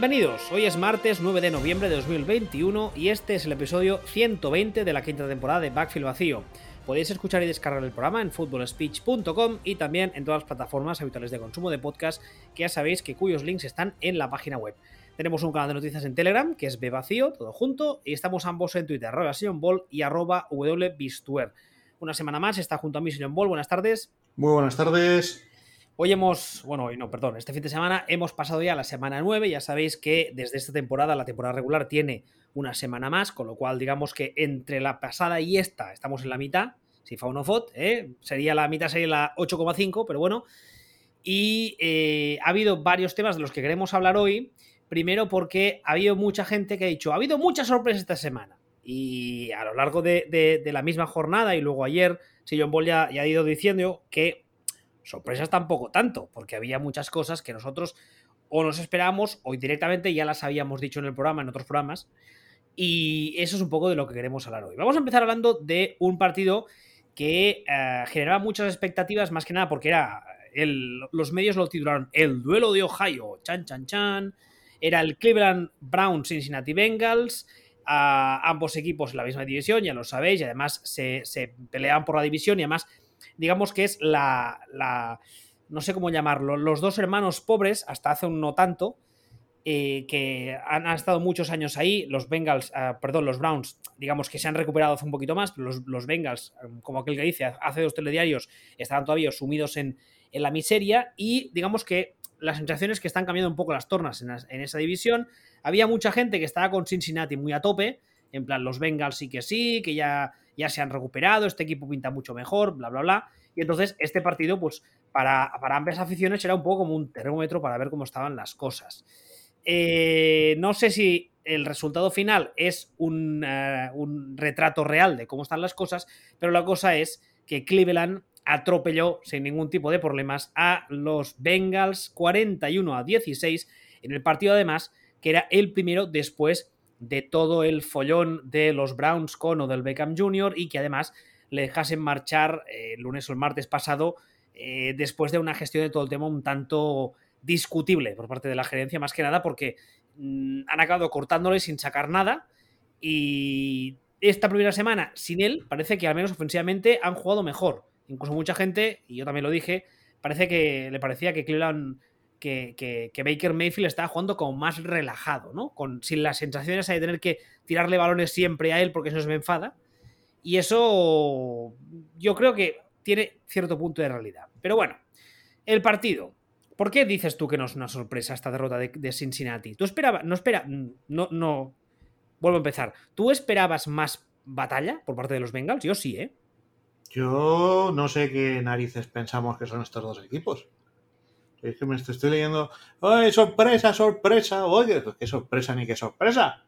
Bienvenidos, hoy es martes 9 de noviembre de 2021 y este es el episodio 120 de la quinta temporada de Backfield Vacío. Podéis escuchar y descargar el programa en footballspeech.com y también en todas las plataformas habituales de consumo de podcast que ya sabéis que cuyos links están en la página web. Tenemos un canal de noticias en Telegram que es Bvacío, todo junto, y estamos ambos en Twitter, arroba Ball y arroba wbistuer. Una semana más está junto a mí Sion Ball, buenas tardes. Muy buenas tardes. Hoy hemos, bueno, hoy no, perdón, este fin de semana hemos pasado ya la semana 9, ya sabéis que desde esta temporada, la temporada regular tiene una semana más, con lo cual digamos que entre la pasada y esta estamos en la mitad, si fa uno fot, ¿eh? sería la mitad, sería la 8,5, pero bueno, y eh, ha habido varios temas de los que queremos hablar hoy, primero porque ha habido mucha gente que ha dicho, ha habido muchas sorpresas esta semana, y a lo largo de, la misma jornada y luego ayer, si John Ball ya ha ido diciendo que Sorpresas tampoco tanto, porque había muchas cosas que nosotros o nos esperábamos o directamente ya las habíamos dicho en el programa, en otros programas. Y eso es un poco de lo que queremos hablar hoy. Vamos a empezar hablando de un partido que eh, generaba muchas expectativas, más que nada porque era. Los medios lo titularon El duelo de Ohio, chan chan chan. Era el Cleveland Browns Cincinnati Bengals. ambos equipos en la misma división, ya lo sabéis, y además se, se peleaban por la división y además digamos que es la, no sé cómo llamarlo, los dos hermanos pobres, hasta hace un no tanto, eh, que han, estado muchos años ahí, los Bengals, ah, perdón, los Browns, digamos que se han recuperado hace un poquito más, pero los, Bengals, em, como aquel que dice, hace dos telediarios, estaban todavía sumidos en, la miseria y digamos que las sensaciones que están cambiando un poco las tornas en, en, esa división. Había mucha gente que estaba con Cincinnati muy a tope, en plan los Bengals sí que sí, que ya ya se han recuperado, este equipo pinta mucho mejor, bla, bla, bla. Y entonces este partido, pues para, para ambas aficiones era un poco como un termómetro para ver cómo estaban las cosas. Eh, no sé si el resultado final es un, eh, un, retrato real de cómo están las cosas, pero la cosa es que Cleveland atropelló sin ningún tipo de problemas a los Bengals 41 a 16 en el partido además que era el primero después de todo el follón de los Browns con o del Beckham Jr. y que además le dejasen marchar eh, el lunes o el martes pasado eh, después de una gestión de todo el tema un tanto discutible por parte de la gerencia, más que nada porque mm, han acabado cortándole sin sacar nada y esta primera semana sin él parece que al menos ofensivamente han jugado mejor. Incluso mucha gente, y yo también lo dije, parece que le parecía que Cleveland que, Baker Mayfield estaba jugando como más relajado, ¿no? Con, sin las sensaciones de tener que tirarle balones siempre a él porque eso se me enfada. Y eso yo creo que tiene cierto punto de realidad. Pero bueno, el partido. ¿Por qué dices tú que no es una sorpresa esta derrota de, Cincinnati? ¿Tú esperabas, no espera, no, no, vuelvo a empezar. ¿Tú esperabas más batalla por parte de los Bengals? Yo sí, ¿eh? Yo no sé qué narices pensamos que son estos dos equipos. Es que me estoy leyendo. ¡Ay, sorpresa, sorpresa! Oye, pues qué sorpresa ni qué sorpresa.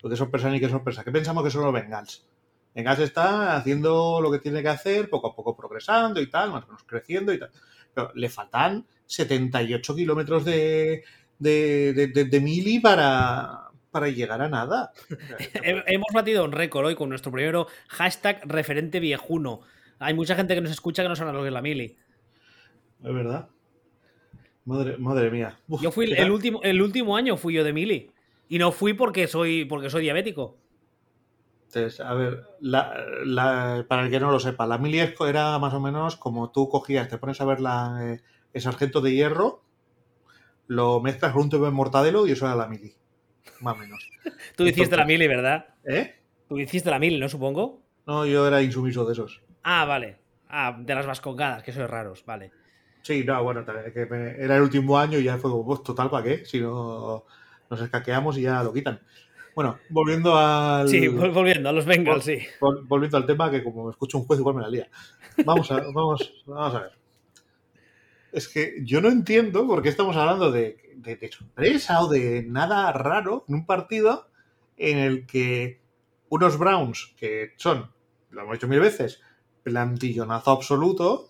Pues qué sorpresa ni qué sorpresa. ¿Qué pensamos que son los Bengals? Bengals está haciendo lo que tiene que hacer, poco a poco progresando y tal, más o menos creciendo y tal. Pero le faltan 78 kilómetros de, de, de, mili para, para llegar a nada. Hemos batido un récord hoy con nuestro primero hashtag referente viejuno. Hay mucha gente que nos escucha que no sabe lo que es la mili. Es verdad. Madre, mía. yo fui el último, el último año fui yo de mili. Y no fui porque soy, porque soy diabético. Entonces, a ver, para el que no lo sepa, la mili era más o menos como tú cogías, te pones a ver la, eh, el sargento de hierro, lo mezclas con un tubo de mortadelo y eso era la mili. Más o menos. tú hiciste la mili, ¿verdad? ¿Eh? Tú hiciste la mili, ¿no? Supongo. No, yo era insumiso de esos. Ah, vale. Ah, de las vascongadas, que sois raros, vale. Sí, no, bueno, que era el último año y ya fue como, pues, total, ¿para qué? Si no nos escaqueamos y ya lo quitan. Bueno, volviendo al. Sí, volviendo a los Bengals, sí. Volviendo al tema que, como me escucho un juez, igual me la lía. Vamos a, vamos, vamos a ver. Es que yo no entiendo por qué estamos hablando de, de, sorpresa o de nada raro en un partido en el que unos Browns, que son, lo hemos dicho mil veces, plantillonazo absoluto,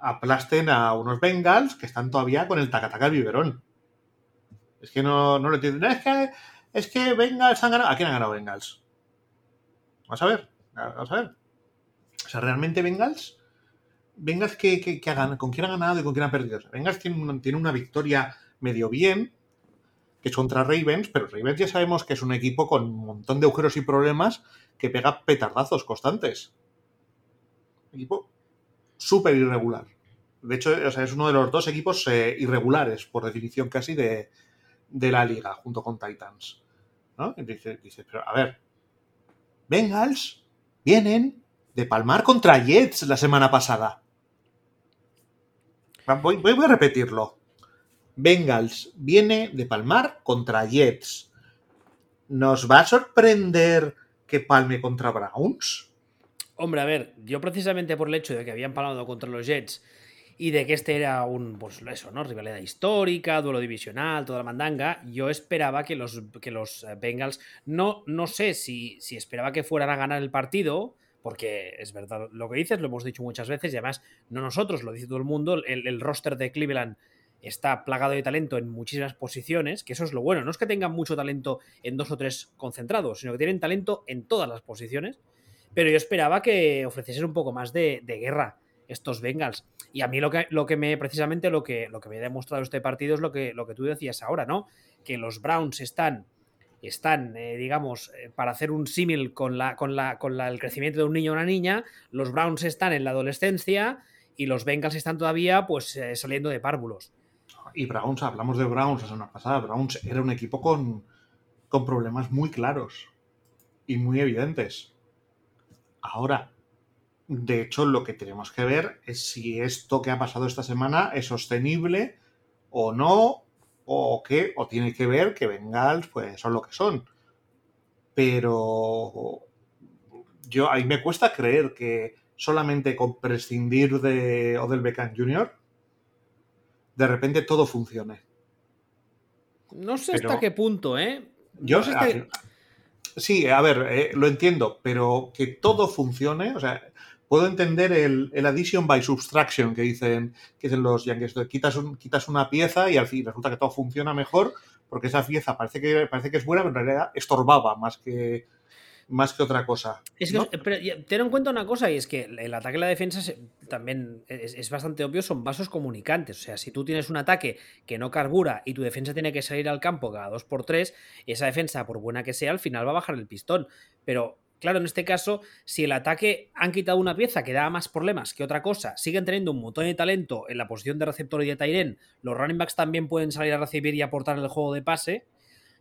aplasten a unos Bengals que están todavía con el tacataca al biberón. Es que no, no lo entiendo. es que, es que Bengals han ganado. ¿A quién han ganado Bengals? Vamos a ver. Vamos a ver. O sea, realmente Bengals. Bengals que, que, ¿con quién ha ganado y con quién ha perdido? Bengals tiene tiene una victoria medio bien, que es contra Ravens, pero Ravens ya sabemos que es un equipo con un montón de agujeros y problemas que pega petardazos constantes. Equipo súper irregular. De hecho, es uno de los dos equipos eh, irregulares, por definición casi, de, de, la liga, junto con Titans. ¿no? Dice, pero a ver, Bengals vienen de palmar contra Jets la semana pasada. Voy, voy a repetirlo. Bengals viene de palmar contra Jets. ¿Nos va a sorprender que palme contra Browns? Hombre, a ver, yo precisamente por el hecho de que habían palmado contra los Jets y de que este era un, pues eso, ¿no? Rivalidad histórica, duelo divisional, toda la mandanga, yo esperaba que los, que los eh, Bengals, no, no sé si, si esperaba que fueran a ganar el partido, porque es verdad lo que dices, lo hemos dicho muchas veces, y además no nosotros, lo dice todo el mundo, el, el roster de Cleveland está plagado de talento en muchísimas posiciones, que eso es lo bueno, no es que tengan mucho talento en dos o tres concentrados, sino que tienen talento en todas las posiciones, pero yo esperaba que ofreciesen un poco más de, guerra estos Bengals. Y a mí lo que, lo que me, precisamente lo que, lo que me ha demostrado este partido es lo que, lo que tú decías ahora, ¿no? Que los Browns están, están eh, digamos, eh, para hacer un símil con, la, con, la, con el crecimiento de un niño o una niña, los Browns están en la adolescencia y los Bengals están todavía, pues, eh, saliendo de párvulos. Y Browns, hablamos de Browns la semana pasada, Browns era un equipo con, con problemas muy claros y muy evidentes. Ahora, de hecho, lo que tenemos que ver es si esto que ha pasado esta semana es sostenible o no, o qué, o tiene que ver que Bengals pues son lo que son. Pero yo ahí me cuesta creer que solamente con prescindir de Odell Beckham Jr. de repente todo funcione. No sé pero hasta qué punto, ¿eh? Yo no sé hasta... Sí, a ver, eh, lo entiendo, pero que todo funcione, o sea, puedo entender el, el, addition by subtraction que dicen, que dicen los yankees. Quitas, un, quitas una pieza y al fin resulta que todo funciona mejor porque esa pieza parece que, parece que es buena, pero en realidad estorbaba más que, más que otra cosa. Es que, ¿no? pero ten en cuenta una cosa, y es que el ataque y la defensa es, también es, es, bastante obvio, son vasos comunicantes. O sea, si tú tienes un ataque que no carbura y tu defensa tiene que salir al campo cada dos por tres, esa defensa, por buena que sea, al final va a bajar el pistón. Pero Claro, en este caso, si el ataque han quitado una pieza que da más problemas que otra cosa, siguen teniendo un montón de talento en la posición de receptor y de Tyren, los running backs también pueden salir a recibir y aportar el juego de pase,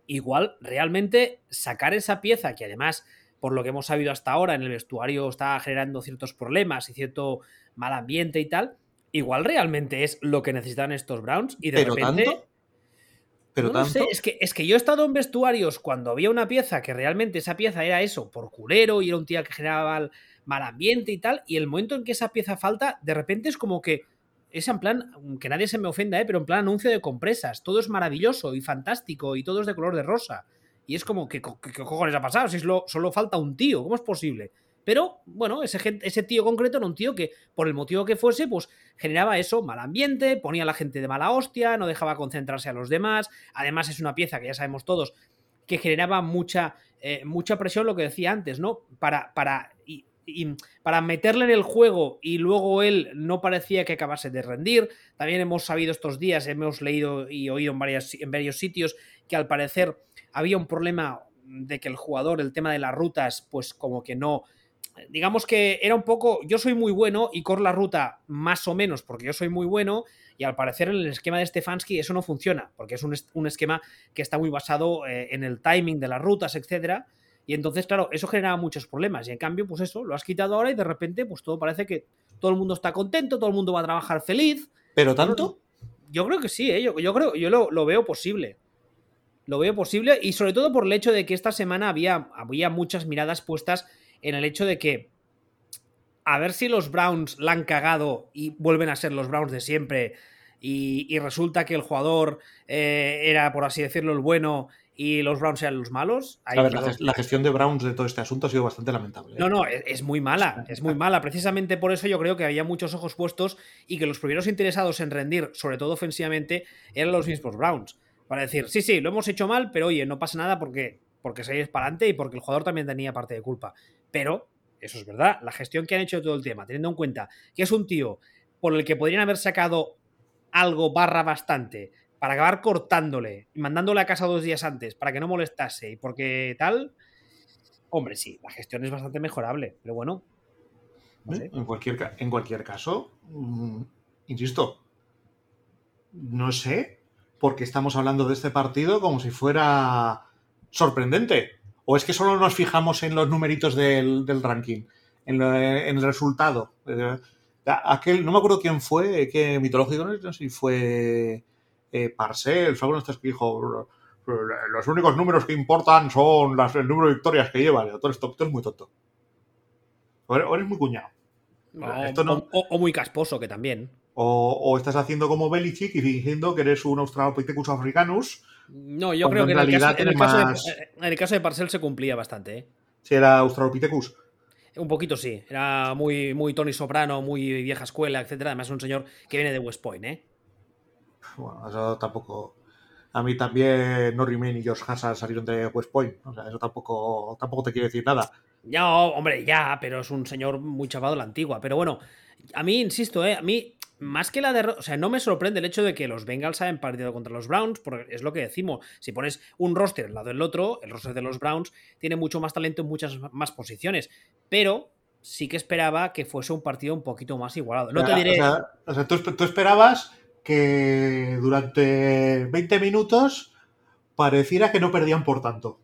igual realmente sacar esa pieza que además, por lo que hemos sabido hasta ahora, en el vestuario está generando ciertos problemas y cierto mal ambiente y tal, igual realmente es lo que necesitan estos Browns y de ¿Pero repente... Tanto? Pero no tanto... sé, es que, es que yo he estado en vestuarios cuando había una pieza que realmente esa pieza era eso, por culero, y era un tío que generaba mal ambiente y tal, y el momento en que esa pieza falta, de repente es como que es en plan, que nadie se me ofenda, ¿eh? pero en plan anuncio de compresas, todo es maravilloso y fantástico y todo es de color de rosa. Y es como, ¿qué, cojones ha pasado? Si es lo, solo falta un tío, ¿cómo es posible? Pero, bueno, ese, ese, tío concreto era un tío que, por el motivo que fuese, pues generaba eso, mal ambiente, ponía a la gente de mala hostia, no dejaba concentrarse a los demás. Además, es una pieza que ya sabemos todos que generaba mucha, eh, mucha presión, lo que decía antes, ¿no? Para, para, y para meterle en el juego y luego él no parecía que acabase de rendir. También hemos sabido estos días, hemos leído y oído en, en varios sitios que al parecer había un problema de que el jugador, el tema de las rutas, pues como que no digamos que era un poco, yo soy muy bueno y corro la ruta más o menos porque yo soy muy bueno y al parecer en el esquema de Stefanski eso no funciona porque es un, un esquema que está muy basado eh, en el timing de las rutas, etcétera. Y entonces, claro, eso generaba muchos problemas y en cambio, pues eso, lo has quitado ahora y de repente, pues todo parece que todo el mundo está contento, todo el mundo va a trabajar feliz. ¿Pero tanto? Yo creo que sí, ¿eh? yo, yo, creo, yo lo, lo veo posible lo veo posible y sobre todo por el hecho de que esta semana había, había muchas miradas puestas en el hecho de que a ver si los Browns la han cagado y vuelven a ser los Browns de siempre y, y resulta que el jugador eh, era, por así decirlo, el bueno y los Browns eran los malos. Ahí, a ver, la, la, gestión de Browns de todo este asunto ha sido bastante lamentable. ¿eh? No, no, es, es, muy mala, es muy mala. Precisamente por eso yo creo que había muchos ojos puestos y que los primeros interesados en rendir, sobre todo ofensivamente, eran los mismos Browns. Para decir, sí, sí, lo hemos hecho mal, pero oye, no pasa nada porque, porque seguís para adelante y porque el jugador también tenía parte de culpa. Pero, eso es verdad, la gestión que han hecho de todo el tema, teniendo en cuenta que es un tío por el que podrían haber sacado algo barra bastante para acabar cortándole y mandándole a casa dos días antes para que no molestase y porque tal, hombre, sí, la gestión es bastante mejorable, pero bueno. en, cualquier, en cualquier caso, mm, insisto, no sé por qué estamos hablando de este partido como si fuera sorprendente. ¿O es que solo nos fijamos en los numeritos del, ranking, en, el resultado? Eh, aquel, no me acuerdo quién fue, que mitológico, no sé si fue eh, Parcel, de estos que dijo los únicos números que importan son las, el número de victorias que lleva. Todo esto, es muy tonto. O eres muy cuñado. o, muy casposo, que también. O, estás haciendo como Belichick y fingiendo que eres un Australopithecus africanus. No, yo creo que en, el caso, de, Parcel se cumplía bastante. ¿eh? Si era Australopithecus. Un poquito sí. Era muy, muy Tony Soprano, muy vieja escuela, etcétera. Además, es un señor que viene de West Point, ¿eh? Bueno, eso tampoco. A mí también Norrie Main y Josh Hassan salieron de West Point. O sea, eso tampoco, tampoco te quiere decir nada. Ya, hombre, ya, pero es un señor muy chavado de la antigua. Pero bueno, a mí, insisto, ¿eh? a mí más que la derrota, o sea, no me sorprende el hecho de que los Bengals hayan partido contra los Browns, porque es lo que decimos. Si pones un roster al lado del otro, el roster de los Browns tiene mucho más talento en muchas más posiciones. Pero sí que esperaba que fuese un partido un poquito más igualado. No te diré. O sea, tú, esperabas que durante 20 minutos pareciera que no perdían por tanto.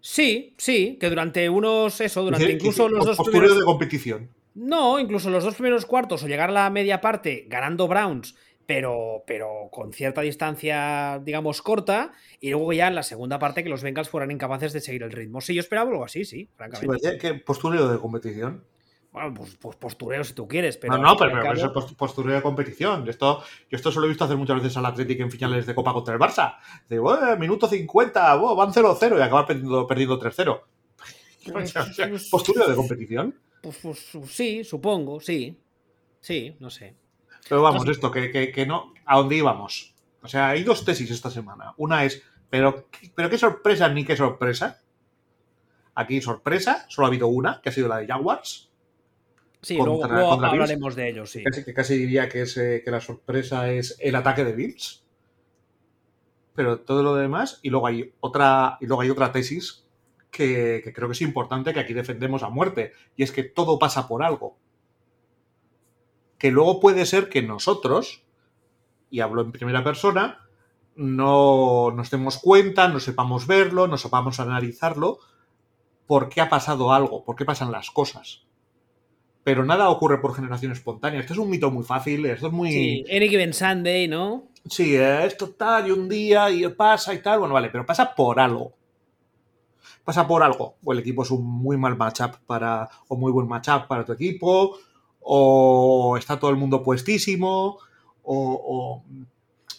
Sí, sí, que durante unos, eso, durante incluso los dos. Primeros... de competición. No, incluso los dos primeros cuartos o llegar a la media parte ganando Browns, pero, pero con cierta distancia, digamos, corta, y luego ya en la segunda parte que los Bengals fueran incapaces de seguir el ritmo. Sí, yo esperaba algo así, sí, francamente. Sí, ¿Qué postureo de competición? Bueno, pues, pues, postureo si tú quieres, pero. No, no, pero, eso es postureo de competición. Esto, yo esto solo he visto hacer muchas veces al Athletic en finales de Copa contra el Barça. De, minuto 50, van 0-0 y acabar perdiendo, perdiendo 3-0. postureo de competición. Pues, pues, sí, supongo, sí. Sí, no sé. Pero vamos, esto, que, no. ¿A dónde íbamos? O sea, hay dos tesis esta semana. Una es, pero, pero qué sorpresa ni qué sorpresa. Aquí sorpresa, solo ha habido una, que ha sido la de Jaguars. Sí, luego, hablaremos de ellos, sí. Casi, que casi diría que, es, eh, que la sorpresa es el ataque de Bills. Pero todo lo demás, y luego hay otra, y luego hay otra tesis que, creo que es importante que aquí defendemos a muerte, y es que todo pasa por algo. Que luego puede ser que nosotros, y hablo en primera persona, no nos demos cuenta, no sepamos verlo, no sepamos analizarlo, por qué ha pasado algo, por qué pasan las cosas. Pero nada ocurre por generación espontánea. Esto es un mito muy fácil, esto es muy... Sí, Any Given Sunday, ¿no? Sí, esto tal, y un día, y pasa y tal. Bueno, vale, pero pasa por algo pasa por algo. O el equipo es un muy mal matchup para. o muy buen matchup para tu equipo. O está todo el mundo puestísimo. O.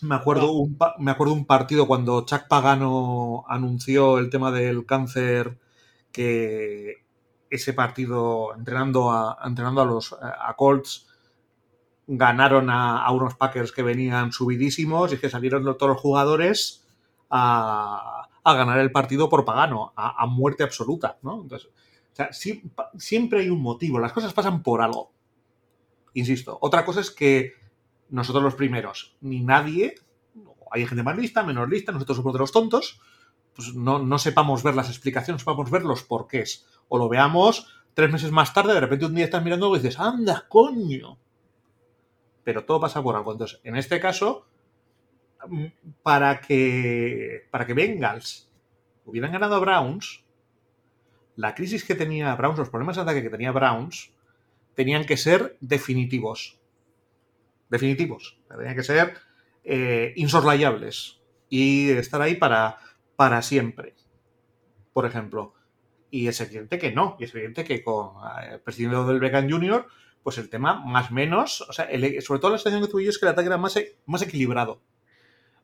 me acuerdo, un, me acuerdo un partido cuando Chuck Pagano anunció el tema del cáncer que ese partido entrenando a, entrenando a los a Colts ganaron a, unos Packers que venían subidísimos y que salieron todos los jugadores a, a ganar el partido por Pagano, a, muerte absoluta, ¿no? Entonces, siempre hay un motivo, las cosas pasan por algo. Insisto, otra cosa es que nosotros los primeros, ni nadie, hay gente más lista, menos lista, nosotros somos de los tontos, pues no, no sepamos ver las explicaciones, sepamos ver los porqués. O lo veamos tres meses más tarde, de repente un día estás mirando y dices, anda, coño. Pero todo pasa por algo. Entonces, en este caso, para que, para que Bengals hubieran ganado a Browns, la crisis que tenía Browns, los problemas de ataque que tenía Browns, tenían que ser definitivos. Definitivos. Tenían que ser eh, insoslayables y estar ahí para, para siempre. Por ejemplo. Y es evidente que no. Y es evidente que con eh, el presidente del Beckham Jr., pues el tema más menos, o sea, sobre todo la situación que tuve yo es que el ataque era más, más equilibrado.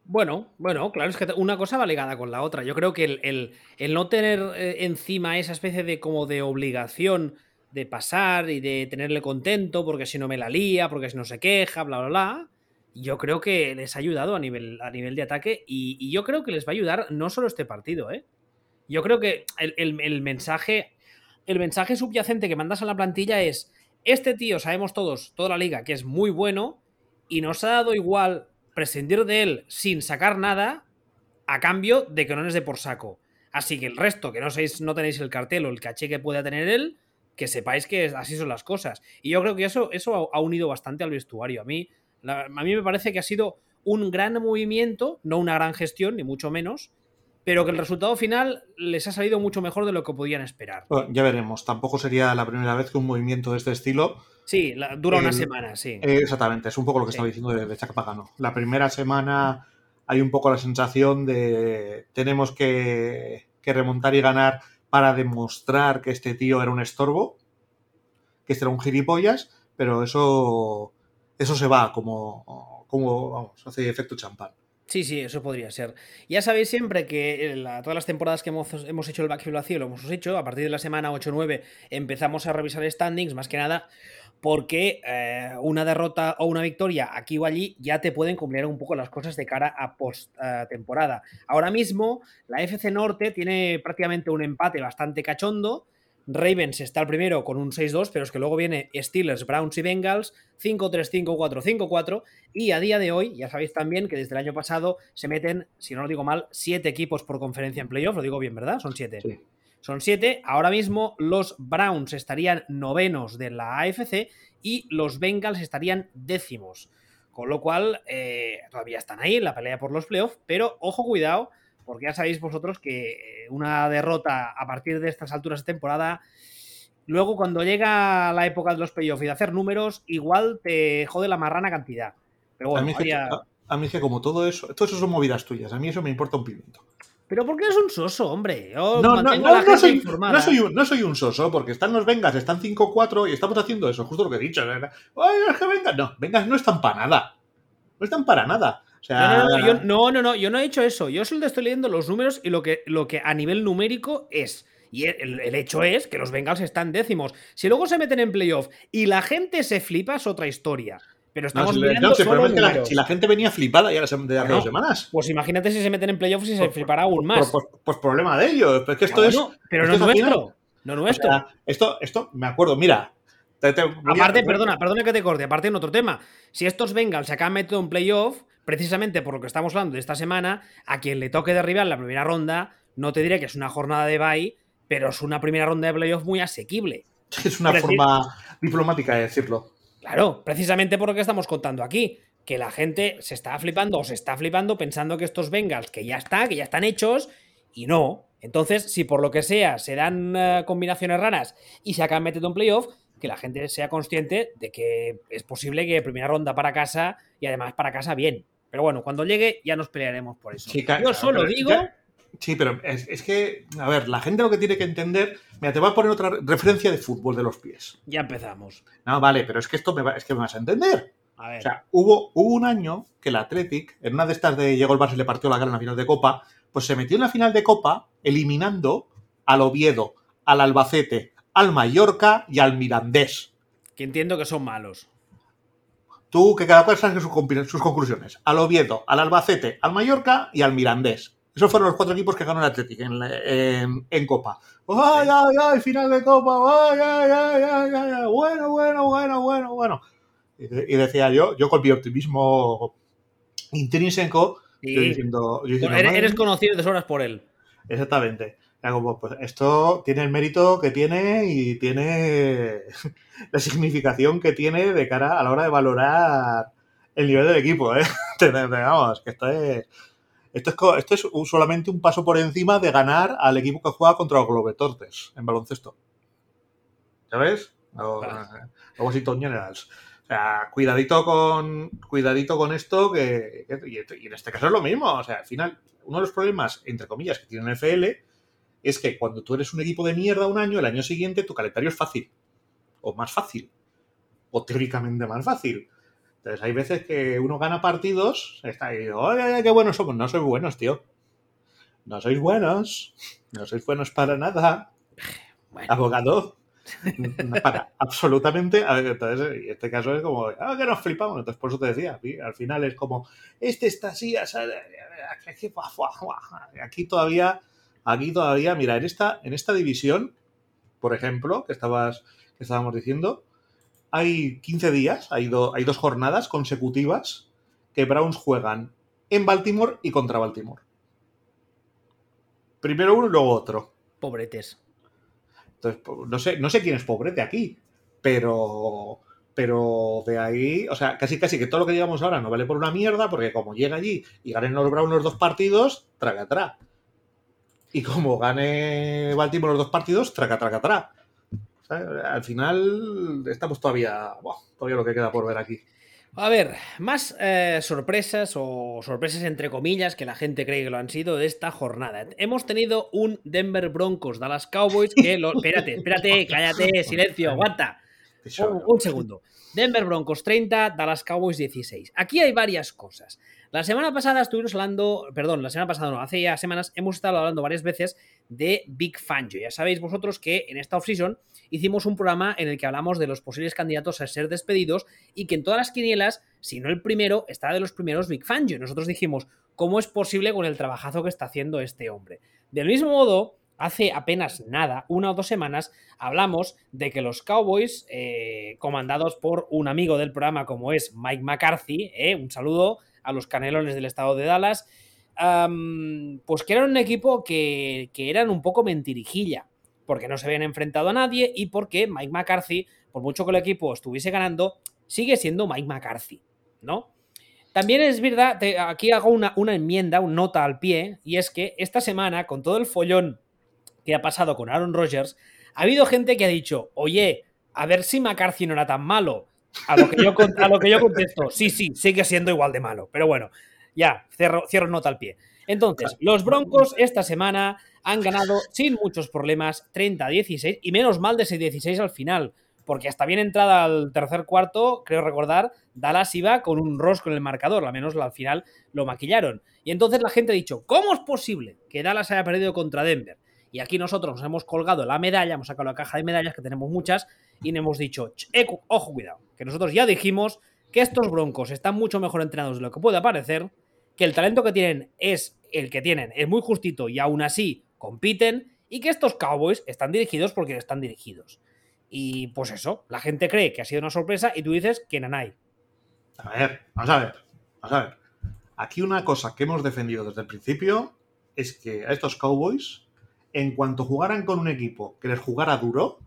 Bueno, bueno, claro, es que una cosa va ligada con la otra. Yo creo que el, no tener eh, encima esa especie de como de obligación de pasar y de tenerle contento porque si no me la lía, porque si no se queja, bla, bla, bla, yo creo que les ha ayudado a nivel, a nivel de ataque y, yo creo que les va a ayudar no solo este partido, ¿eh? Yo creo que el, mensaje, el mensaje subyacente que mandas a la plantilla es, este tío, sabemos todos, toda la liga, que es muy bueno y nos ha dado igual prescindir de él sin sacar nada a cambio de que no les dé por saco. Así que el resto, que no, seis, no tenéis el cartel o el caché que pueda tener él, que sepáis que así son las cosas. Y yo creo que eso, eso ha unido bastante al vestuario. A mí, a mí me parece que ha sido un gran movimiento, no una gran gestión, ni mucho menos, pero que el resultado final les ha salido mucho mejor de lo que podían esperar. ya veremos, tampoco sería la primera vez que un movimiento de este estilo... Sí, dura una semana, sí. Eh, exactamente, es un poco lo que estaba diciendo de, de Pagano. La primera semana hay un poco la sensación de tenemos que, que remontar y ganar para demostrar que este tío era un estorbo, que este era un gilipollas, pero eso, eso se va como, como vamos, hace efecto champán. Sí, sí, eso podría ser. Ya sabéis siempre que todas las temporadas que hemos, hemos hecho el backfield vacío lo hemos hecho, a partir de la semana 8-9 empezamos a revisar standings, más que nada porque eh, una derrota o una victoria aquí o allí ya te pueden cumplir un poco las cosas de cara a post eh, temporada. Ahora mismo la FC Norte tiene prácticamente un empate bastante cachondo, Ravens está el primero con un 6-2, pero es que luego viene Steelers, Browns y Bengals, 5-3, 5-4, 5-4. Y a día de hoy, ya sabéis también que desde el año pasado se meten, si no lo digo mal, 7 equipos por conferencia en playoff. Lo digo bien, ¿verdad? Son 7. Son 7. Ahora mismo los Browns estarían novenos de la AFC y los Bengals estarían décimos. Con lo cual, eh, todavía están ahí en la pelea por los playoffs, pero ojo, cuidado porque ya sabéis vosotros que eh, una derrota a partir de estas alturas de temporada, luego cuando llega la época de los playoffs y de hacer números, igual te jode la marrana cantidad. Pero bueno, a, mí es que, como todo eso, todo eso son movidas tuyas, a mí eso me importa un pimiento. Pero ¿por qué eres un soso, hombre? no, no, no, soy, no, soy un, soso, porque están los Vengas, están 5-4 y estamos haciendo eso, justo lo que he dicho. Ay, es que Vengas, no, Vengas no están para nada. No están para nada no, no, no, yo, no, he hecho eso. Yo solo estoy leyendo los números y lo que, lo que a nivel numérico es. Y el, hecho es que los Bengals están décimos. Si luego se meten en playoff y la gente se flipa, es otra historia. Pero estamos mirando solo si la gente venía flipada ya hace dos semanas. Pues imagínate si se meten en playoffs y se pues, flipará aún más. Pues, pues, problema de ellos. Pues que esto es. pero no nuestro. No nuestro. esto, esto, me acuerdo, mira. aparte, perdona, perdona que te corte. Aparte, en otro tema. Si estos Bengals se acaban metiendo en playoff, precisamente por lo que estamos hablando de esta semana, a quien le toque derribar la primera ronda, no te diré que es una jornada de bye, pero es una primera ronda de playoff muy asequible. Es una forma diplomática de decirlo. Claro, precisamente por lo que estamos contando aquí, que la gente se está flipando o se está flipando pensando que estos Bengals, que ya está, que ya están hechos, y no. Entonces, si por lo que sea se dan eh, combinaciones raras y se acaban metiendo en playoff, que la gente sea consciente de que es posible que primera ronda para casa y además para casa bien. Pero bueno, cuando llegue ya nos pelearemos por eso. Yo solo digo. sí, pero es, que, a ver, la gente lo que tiene que entender. Mira, te voy a poner otra referencia de fútbol de los pies. Ya empezamos. No, vale, pero es que esto me es que me vas a entender. A ver. O sea, hubo, hubo un año que el Athletic, en una de estas de llegó el Barça y le partió la cara en la final de Copa, pues se metió en la final de Copa eliminando al Oviedo, al Albacete, al Mallorca y al Mirandés. Que entiendo que son malos. Tú, que cada cual saque sus, conclusiones. Al Oviedo, al Albacete, al Mallorca y al Mirandés. Esos fueron los cuatro equipos que ganó el Atlético en, Copa. ¡Ay, ay, ay! Final de Copa. ¡Ay, ay, ay, ay, ay! Bueno, bueno, bueno, bueno, bueno. Y, decía yo, yo con mi optimismo intrínseco, diciendo, eres, conocido de horas por él. Exactamente pues esto tiene el mérito que tiene y tiene la significación que tiene de cara a la hora de valorar el nivel del equipo, ¿eh? Vamos, que esto es, esto es, esto es solamente un paso por encima de ganar al equipo que juega contra los Globetrotters en baloncesto. ¿Sabes? Los, Washington Generals. O sea, cuidadito con, cuidadito con esto, que, y en este caso es lo mismo. O sea, al final, uno de los problemas, entre comillas, que tiene el FL es que cuando tú eres un equipo de mierda un año, el año siguiente tu calendario es fácil. O más fácil. O teóricamente más fácil. Entonces hay veces que uno gana partidos, está ahí, oye, qué buenos somos. No sois buenos, tío. No sois buenos. No sois buenos para nada. Abogado. No para absolutamente. Entonces, en este caso es como, ah, que nos flipamos. Entonces, por eso te decía, al final es como, este está así, aquí todavía Aquí todavía, mira, en esta, en esta división, por ejemplo, que, estabas, que estábamos diciendo, hay 15 días, hay, hay dos jornadas consecutivas que Browns juegan en Baltimore y contra Baltimore. Primero uno y luego otro. Pobretes. Entonces, no sé, no sé quién es pobrete aquí, pero pero de ahí, o sea, casi casi que todo lo que digamos ahora no vale por una mierda, porque como llega allí y ganen los Browns los dos partidos, traga atrás. Y como gane Baltimore los dos partidos, traca, traca, atrás. Al final estamos todavía, todavía lo que queda por ver aquí. A ver, más eh, sorpresas o sorpresas entre comillas que la gente cree que lo han sido de esta jornada. Hemos tenido un Denver Broncos Dallas Cowboys que lo... Espérate, espérate, cállate, silencio, aguanta. Un, segundo. Denver Broncos 30, Dallas Cowboys 16. Aquí hay varias cosas. La semana pasada estuvimos hablando, perdón, la semana pasada no, hace ya semanas hemos estado hablando varias veces de Big Fangio. Ya sabéis vosotros que en esta offseason hicimos un programa en el que hablamos de los posibles candidatos a ser despedidos y que en todas las quinielas, si no el primero, está de los primeros Big Fangio. Nosotros dijimos, ¿cómo es posible con el trabajazo que está haciendo este hombre? Del mismo modo, hace apenas nada, una o dos semanas, hablamos de que los Cowboys, eh, comandados por un amigo del programa como es Mike McCarthy, eh, un saludo a los canelones del estado de Dallas, pues que eran un equipo que, eran un poco mentirijilla, porque no se habían enfrentado a nadie y porque Mike McCarthy, por mucho que el equipo estuviese ganando, sigue siendo Mike McCarthy, ¿no? También es verdad, aquí hago una enmienda, una nota al pie, y es que esta semana, con todo el follón que ha pasado con Aaron Rodgers, ha habido gente que ha dicho, oye, a ver si McCarthy no era tan malo. A lo que yo, a lo que yo contesto, sí, sí, sigue siendo igual de malo. Pero bueno, ya, cierro, cierro nota al pie. Entonces, los Broncos esta semana han ganado sin muchos problemas 30-16 y menos mal de ese 16 al final, porque hasta bien entrada al tercer cuarto, creo recordar, Dallas iba con un rosco en el marcador, al menos al final lo maquillaron. Y entonces la gente ha dicho, ¿cómo es posible que Dallas haya perdido contra Denver? Y aquí nosotros nos hemos colgado la medalla, hemos sacado la caja de medallas, que tenemos muchas, y nos hemos dicho, ojo, cuidado, que nosotros ya dijimos que estos broncos están mucho mejor entrenados de lo que puede parecer, que el talento que tienen es el que tienen, es muy justito y aún así compiten, y que estos Cowboys están dirigidos porque están dirigidos. Y pues eso, la gente cree que ha sido una sorpresa y tú dices que nanay. A ver, vamos a ver, vamos a ver. Aquí una cosa que hemos defendido desde el principio es que a estos Cowboys en cuanto jugaran con un equipo que les jugara duro,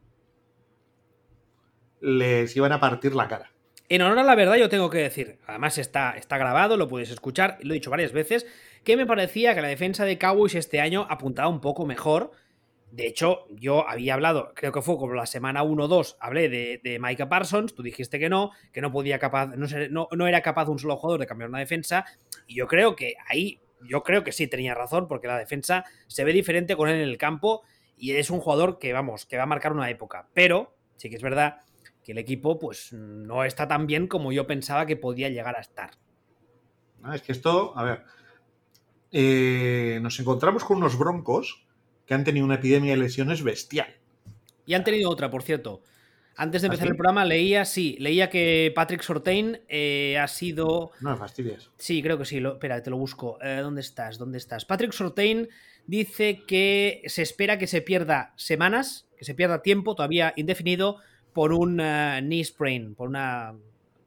les iban a partir la cara. En honor a la verdad, yo tengo que decir, además está, está grabado, lo puedes escuchar, lo he dicho varias veces, que me parecía que la defensa de Cowboys este año apuntaba un poco mejor. De hecho, yo había hablado, creo que fue como la semana 1-2, hablé de, de, Micah Parsons, tú dijiste que no, que no podía capaz, no, no, no era capaz un solo jugador de cambiar una defensa, y yo creo que ahí yo creo que sí tenía razón, porque la defensa se ve diferente con él en el campo y es un jugador que, vamos, que va a marcar una época. Pero sí que es verdad que el equipo, pues, no está tan bien como yo pensaba que podía llegar a estar. es que esto, a ver, eh, nos encontramos con unos broncos que han tenido una epidemia de lesiones bestial. Y han tenido otra, por cierto. Antes de empezar el programa leía, sí, leía que Patrick Sortain eh, ha sido... No fastidies. Sí, creo que sí. espera, te lo busco. Eh, ¿Dónde estás? ¿Dónde estás? Patrick Sortain dice que se espera que se pierda semanas, que se pierda tiempo todavía indefinido por un uh, knee sprain, por una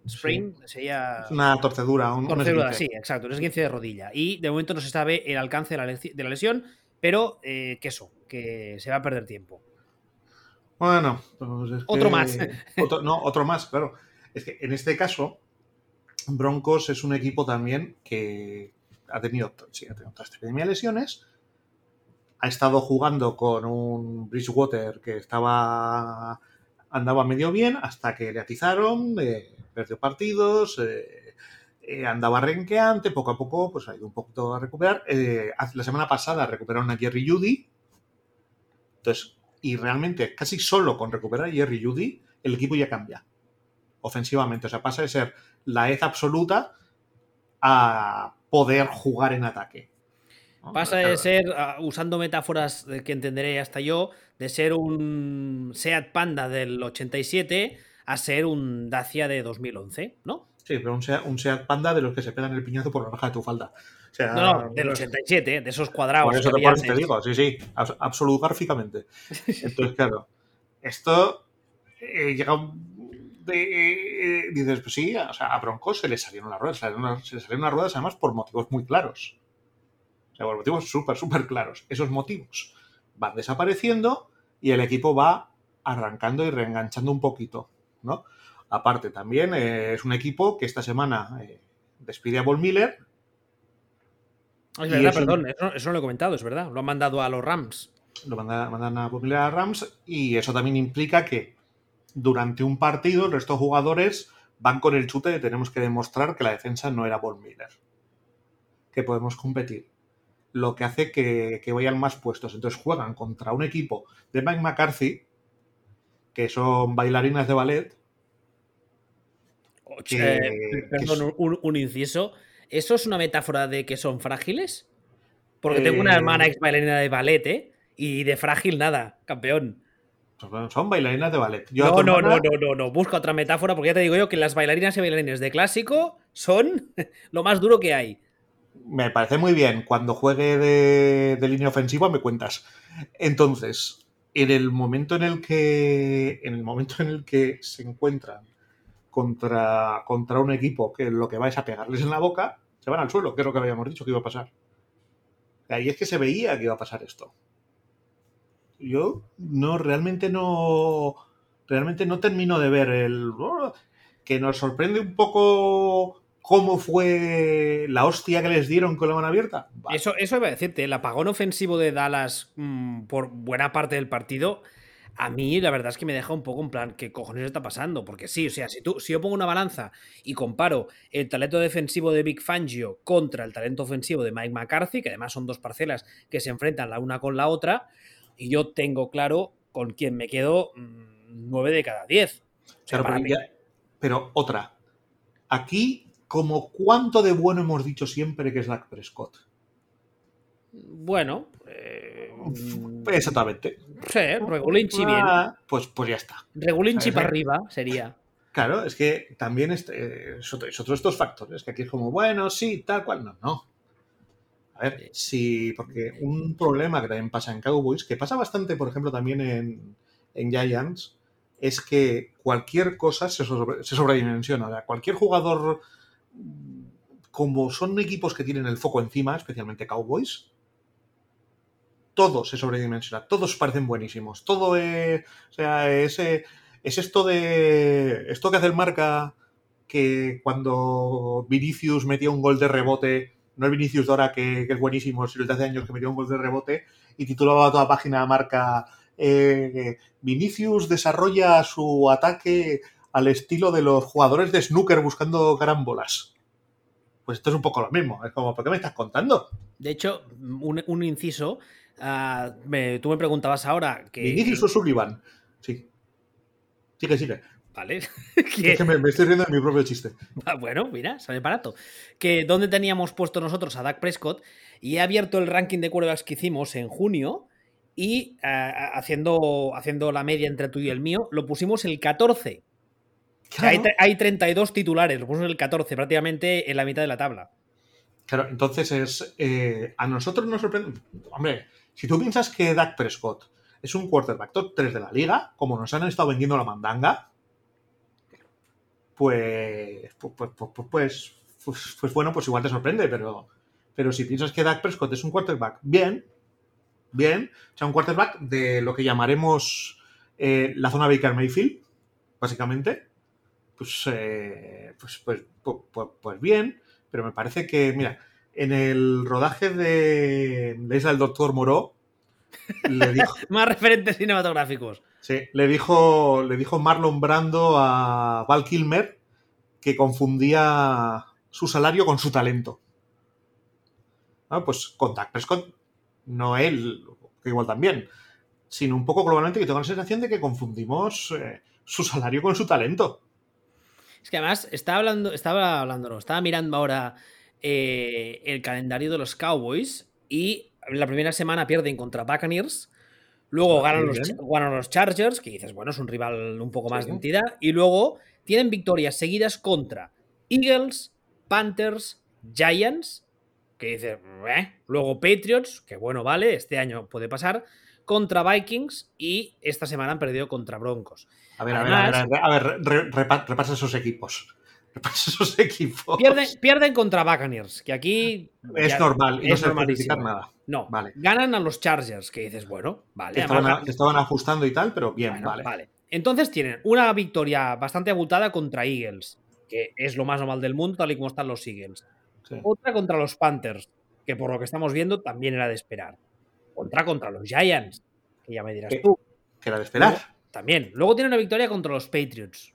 sprain, sería... Una torcedura, un, torcedura, sí, exacto, un esguince de rodilla. Y de momento no se sabe el alcance de la, lesión, pero que eso, que se va a perder tiempo. Bueno, pues otro más. no, otro más, claro. Es que en este caso, Broncos es un equipo también que ha tenido, sí, ha tenido de lesiones. Ha estado jugando con un Bridgewater que estaba andaba medio bien hasta que le atizaron, eh, perdió partidos, eh, eh, andaba renqueante, poco a poco pues ha ido un poquito a recuperar. la semana pasada recuperaron a Jerry Judy. Entonces, y realmente casi solo con recuperar a Jerry Judy, el equipo ya cambia ofensivamente. O sea, pasa de ser la EZ absoluta a poder jugar en ataque. Pasa de ser, ah, usando metáforas que entenderé hasta yo, de ser un Seat Panda del 87 a ser un Dacia de 2011, ¿no? Sí, pero un Seat, un Seat Panda de los que se pegan el piñazo por la raja de tu falda no, del 87, de esos cuadrados. Por eso, te, digo, sí, sí, absolutamente. Entonces, claro, esto eh, llega eh, dices, pues sí, o sea, a Broncos se le salieron las ruedas, se le salieron, las ruedas además por motivos muy claros. O sea, por motivos súper, súper claros. Esos motivos van desapareciendo y el equipo va arrancando y reenganchando un poquito, ¿no? Aparte, también eh, es un equipo que esta semana eh, despide a Paul Miller. Es verdad, perdón, eso, no lo he comentado, es verdad. Lo han mandado a los Rams. Lo mandan, mandan a Miller a Rams y eso también implica que durante un partido el resto de jugadores van con el chute de tenemos que demostrar que la defensa no era Paul Miller. Que podemos competir. Lo que hace que, que vayan más puestos. Entonces juegan contra un equipo de Mike McCarthy, que son bailarinas de ballet, perdón, un, inciso. ¿Eso es una metáfora de que son frágiles? Porque tengo una hermana ex bailarina de ballet, ¿eh? Y de frágil nada, campeón. Son bailarinas de ballet. no, no, no, no, no, no. Busca otra metáfora porque ya te digo yo que las bailarinas y bailarines de clásico son lo más duro que hay. Me parece muy bien. Cuando juegue de, de línea ofensiva me cuentas. Entonces, en el momento en el que. En el momento en el que se encuentran contra, contra un equipo que lo que va es a pegarles en la boca, se van al suelo, que es lo que habíamos dicho que iba a pasar. Ahí es que se veía que iba a pasar esto. Yo no, realmente no. Realmente no termino de ver el. Que nos sorprende un poco cómo fue la hostia que les dieron con la mano abierta. Eso, eso iba a decirte, el apagón ofensivo de Dallas mm, por buena parte del partido a mí la verdad es que me deja un poco en plan, ¿qué cojones está pasando? Porque sí, o sea, si, tú, si yo pongo una balanza y comparo el talento defensivo de Big Fangio contra el talento ofensivo de Mike McCarthy, que además son dos parcelas que se enfrentan la una con la otra, y yo tengo claro con quién me quedo mm, nueve de cada diez. pero otra, aquí, como cuánto de bueno hemos dicho siempre que es Dak Prescott. Bueno, eh, exactamente. Sí, Regulinchi bien. Pues, pues ya está. Regulinchi para arriba sería. Claro, es que también es, es, otro, de estos factores, que aquí es como, bueno, sí, tal cual, no, no. A ver, sí, porque un problema que también pasa en Cowboys, que pasa bastante, por ejemplo, también en, en Giants, es que cualquier cosa se, se sobredimensiona. O sea, cualquier jugador, como son equipos que tienen el foco encima, especialmente Cowboys, todo se sobredimensiona, todos parecen buenísimos, todo es, o sea, es, es esto de, esto que hace el marca, que cuando Vinicius metía un gol de rebote, no es Vinicius Dora que, que, es buenísimo, sino el de hace años que metió un gol de rebote, y titulaba toda la página de marca, eh, Vinicius desarrolla su ataque al estilo de los jugadores de snooker buscando carambolas. Pues esto es un poco lo mismo. Es como, ¿por qué me estás contando? De hecho, un inciso, Uh, me, tú me preguntabas ahora que. Vinicius o Sullivan. Sí. Sigue, sigue. Vale. es que me, me, estoy riendo de mi propio chiste. Ah, bueno, mira, sale barato. Que dónde teníamos puesto nosotros a Dak Prescott y he abierto el ranking de quarterbacks que hicimos en junio y uh, haciendo, haciendo la media entre tú y el mío, lo pusimos el 14. Claro. Hay, hay, 32 titulares, lo pusimos el 14, prácticamente en la mitad de la tabla. Claro, entonces es. Eh, a nosotros nos sorprende. Hombre, si tú piensas que Dak Prescott es un quarterback top 3 de la liga, como nos han estado vendiendo la mandanga, pues pues, pues, pues, pues, pues bueno, pues igual te sorprende, pero, pero si piensas que Dak Prescott es un quarterback bien, bien, o sea, un quarterback de lo que llamaremos eh, la zona Baker Mayfield, básicamente, pues, eh, pues, pues, pues, bien, pero me parece que, mira, en el rodaje de la isla del Doctor Moró, le dijo. Más referentes cinematográficos. Sí, le dijo, le dijo Marlon Brando a Val Kilmer que confundía su salario con su talento. Ah, pues con Dak Prescott, no él, que igual también, sino un poco globalmente que tengo la sensación de que confundimos eh, su salario con su talento. Es que además estaba hablando, estaba hablando, estaba mirando ahora eh, el calendario de los Cowboys y la primera semana pierden contra Buccaneers. Luego ganan los, ganan los, Chargers, que dices, bueno, es un rival un poco más sí. de entidad. Y luego tienen victorias seguidas contra Eagles, Panthers, Giants, que dices, eh. luego Patriots, que bueno, vale, este año puede pasar, contra Vikings y esta semana han perdido contra Broncos. A ver, a ver, a ver, a ver, a ver, re- repa- repasa esos equipos. Repasa esos equipos. Pierden, pierden contra Buccaneers, que aquí Es normal, y no se puede nada. No, Vale. ganan a los Chargers, que dices, bueno, vale. Que estaban, además- a- que estaban ajustando y tal, pero bien, Bueno, vale. Entonces tienen una victoria bastante abultada contra Eagles, que es lo más normal del mundo, tal y como están los Eagles. Sí. Otra contra los Panthers, que por lo que estamos viendo también era de esperar. Otra contra los Giants, que ya me dirás ¿Qué? tú, Que era de esperar. también. Luego tiene una victoria contra los Patriots.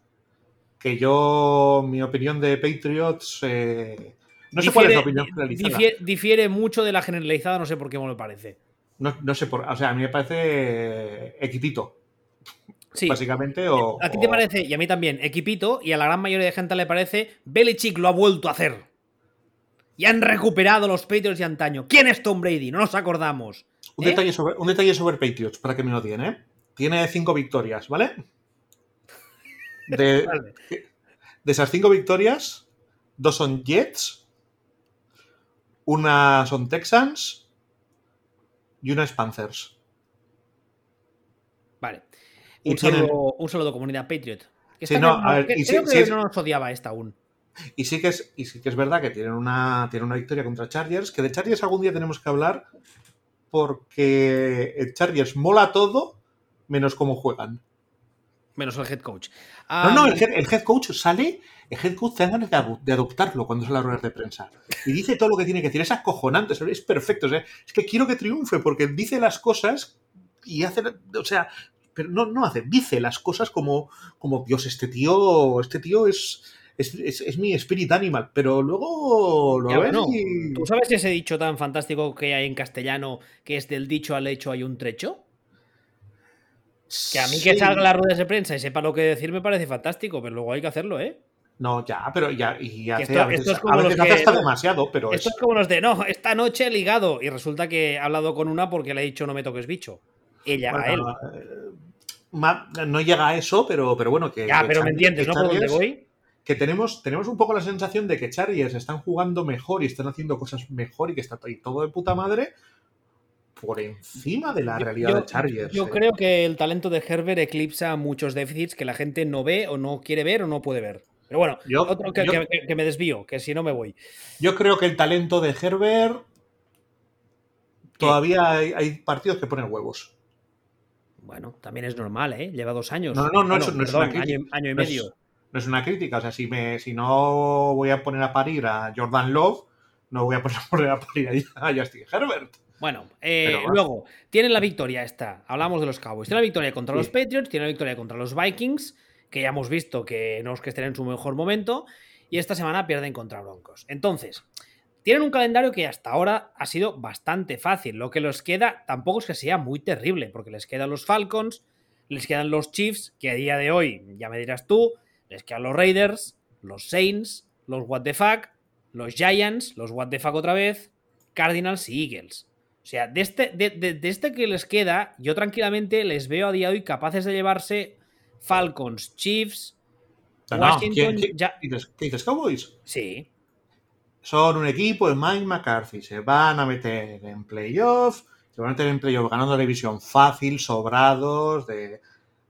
Que yo, mi opinión de Patriots. eh, no sé cuál es la opinión generalizada. difiere, difiere mucho de la generalizada, no sé por qué me lo parece. No, no sé por. O sea, a mí me parece eh, equipito, Sí, básicamente. O, a ti te parece, y a mí también, equipito, y a la gran mayoría de gente le parece, Belichick lo ha vuelto a hacer. Y han recuperado los Patriots de antaño. ¿Quién es Tom Brady? No nos acordamos. Un, ¿Eh? detalle sobre, un detalle sobre Patriots, para que me lo ¿eh? Tiene cinco victorias, ¿vale? De, Vale. de esas cinco victorias, dos son Jets, una son Texans y una es Panthers. Vale. Y Un, tienen- saludo, un saludo, comunidad Patriot. Que Sí, no, ver, que- y creo sí- que sí- no nos odiaba esta aún. Y sí que es, y sí que es verdad que tienen una, tienen una victoria contra Chargers, que de Chargers algún día tenemos que hablar porque el Chargers mola todo menos cómo juegan. Menos el head coach. No, Ah, no, el head, el head coach sale, el head coach te ganas de, adoptarlo cuando sale a ruedas de prensa. Y dice todo lo que tiene que decir, es acojonante, es perfecto. o sea, es que quiero que triunfe porque dice las cosas y hace, o sea, pero no, no hace, dice las cosas como, como Dios, este tío, este tío es, es, es- es mi spirit animal, pero luego lo Ya, ves bueno, y... ¿Tú sabes ese dicho tan fantástico que hay en castellano que es del dicho al hecho hay un trecho? Que a mí que Sí. salga las ruedas de prensa y sepa lo que decir me parece fantástico, pero luego hay que hacerlo, ¿eh? No, ya, pero ya, y hace, esto- a veces, esto es como a veces los hace que- hasta demasiado, pero Esto es... es como los de, no, esta noche he ligado y resulta que ha hablado con una porque le ha dicho no me toques bicho. Ella a él. Bueno, eh, no llega a eso, pero, pero bueno, que. Ya, que pero me entiendes, ¿no? Por dónde voy. Que tenemos, tenemos un poco la sensación de que Chargers están jugando mejor y están haciendo cosas mejor y que está y todo de puta madre por encima de la realidad yo, de Chargers. yo eh. creo que el talento de Herbert eclipsa muchos déficits que la gente no ve o no quiere ver o no puede ver. Pero bueno, Yo- otro que, yo- que- me desvío, que si no me voy. Yo creo que el talento de Herbert. Todavía hay, hay partidos que ponen huevos. Bueno, también es normal, ¿eh? Lleva dos años. No, no, no, Bueno, eso no es una crítica. año, año y No es- medio. No es una crítica. O sea, si, me, si no voy a poner a parir a Jordan Love, no voy a poner, poner a parir a Justin Herbert. Bueno, eh, Pero luego, tienen la victoria esta. Hablamos de los Cowboys. Tienen la victoria contra Sí. los Patriots, tienen la victoria contra los Vikings, que ya hemos visto que no es que estén en su mejor momento. Y esta semana pierden contra Broncos. Entonces, tienen un calendario que hasta ahora ha sido bastante fácil. Lo que les queda tampoco es que sea muy terrible, porque les quedan los Falcons, les quedan los Chiefs, que a día de hoy, ya me dirás tú, les quedan los Raiders, los Saints, los What the Fuck, los Giants, los What the Fuck otra vez, Cardinals y Eagles. O sea, de este, de, de- de este que les queda, yo tranquilamente les veo a día de hoy capaces de llevarse Falcons, Chiefs, No, Washington. ¿quién- quién- ya- ¿Qué dices, qué dices, Cowboys? Sí, Son un equipo de Mike McCarthy. Se van a meter en playoff. Se van a meter en playoff ganando la división fácil, sobrados, de,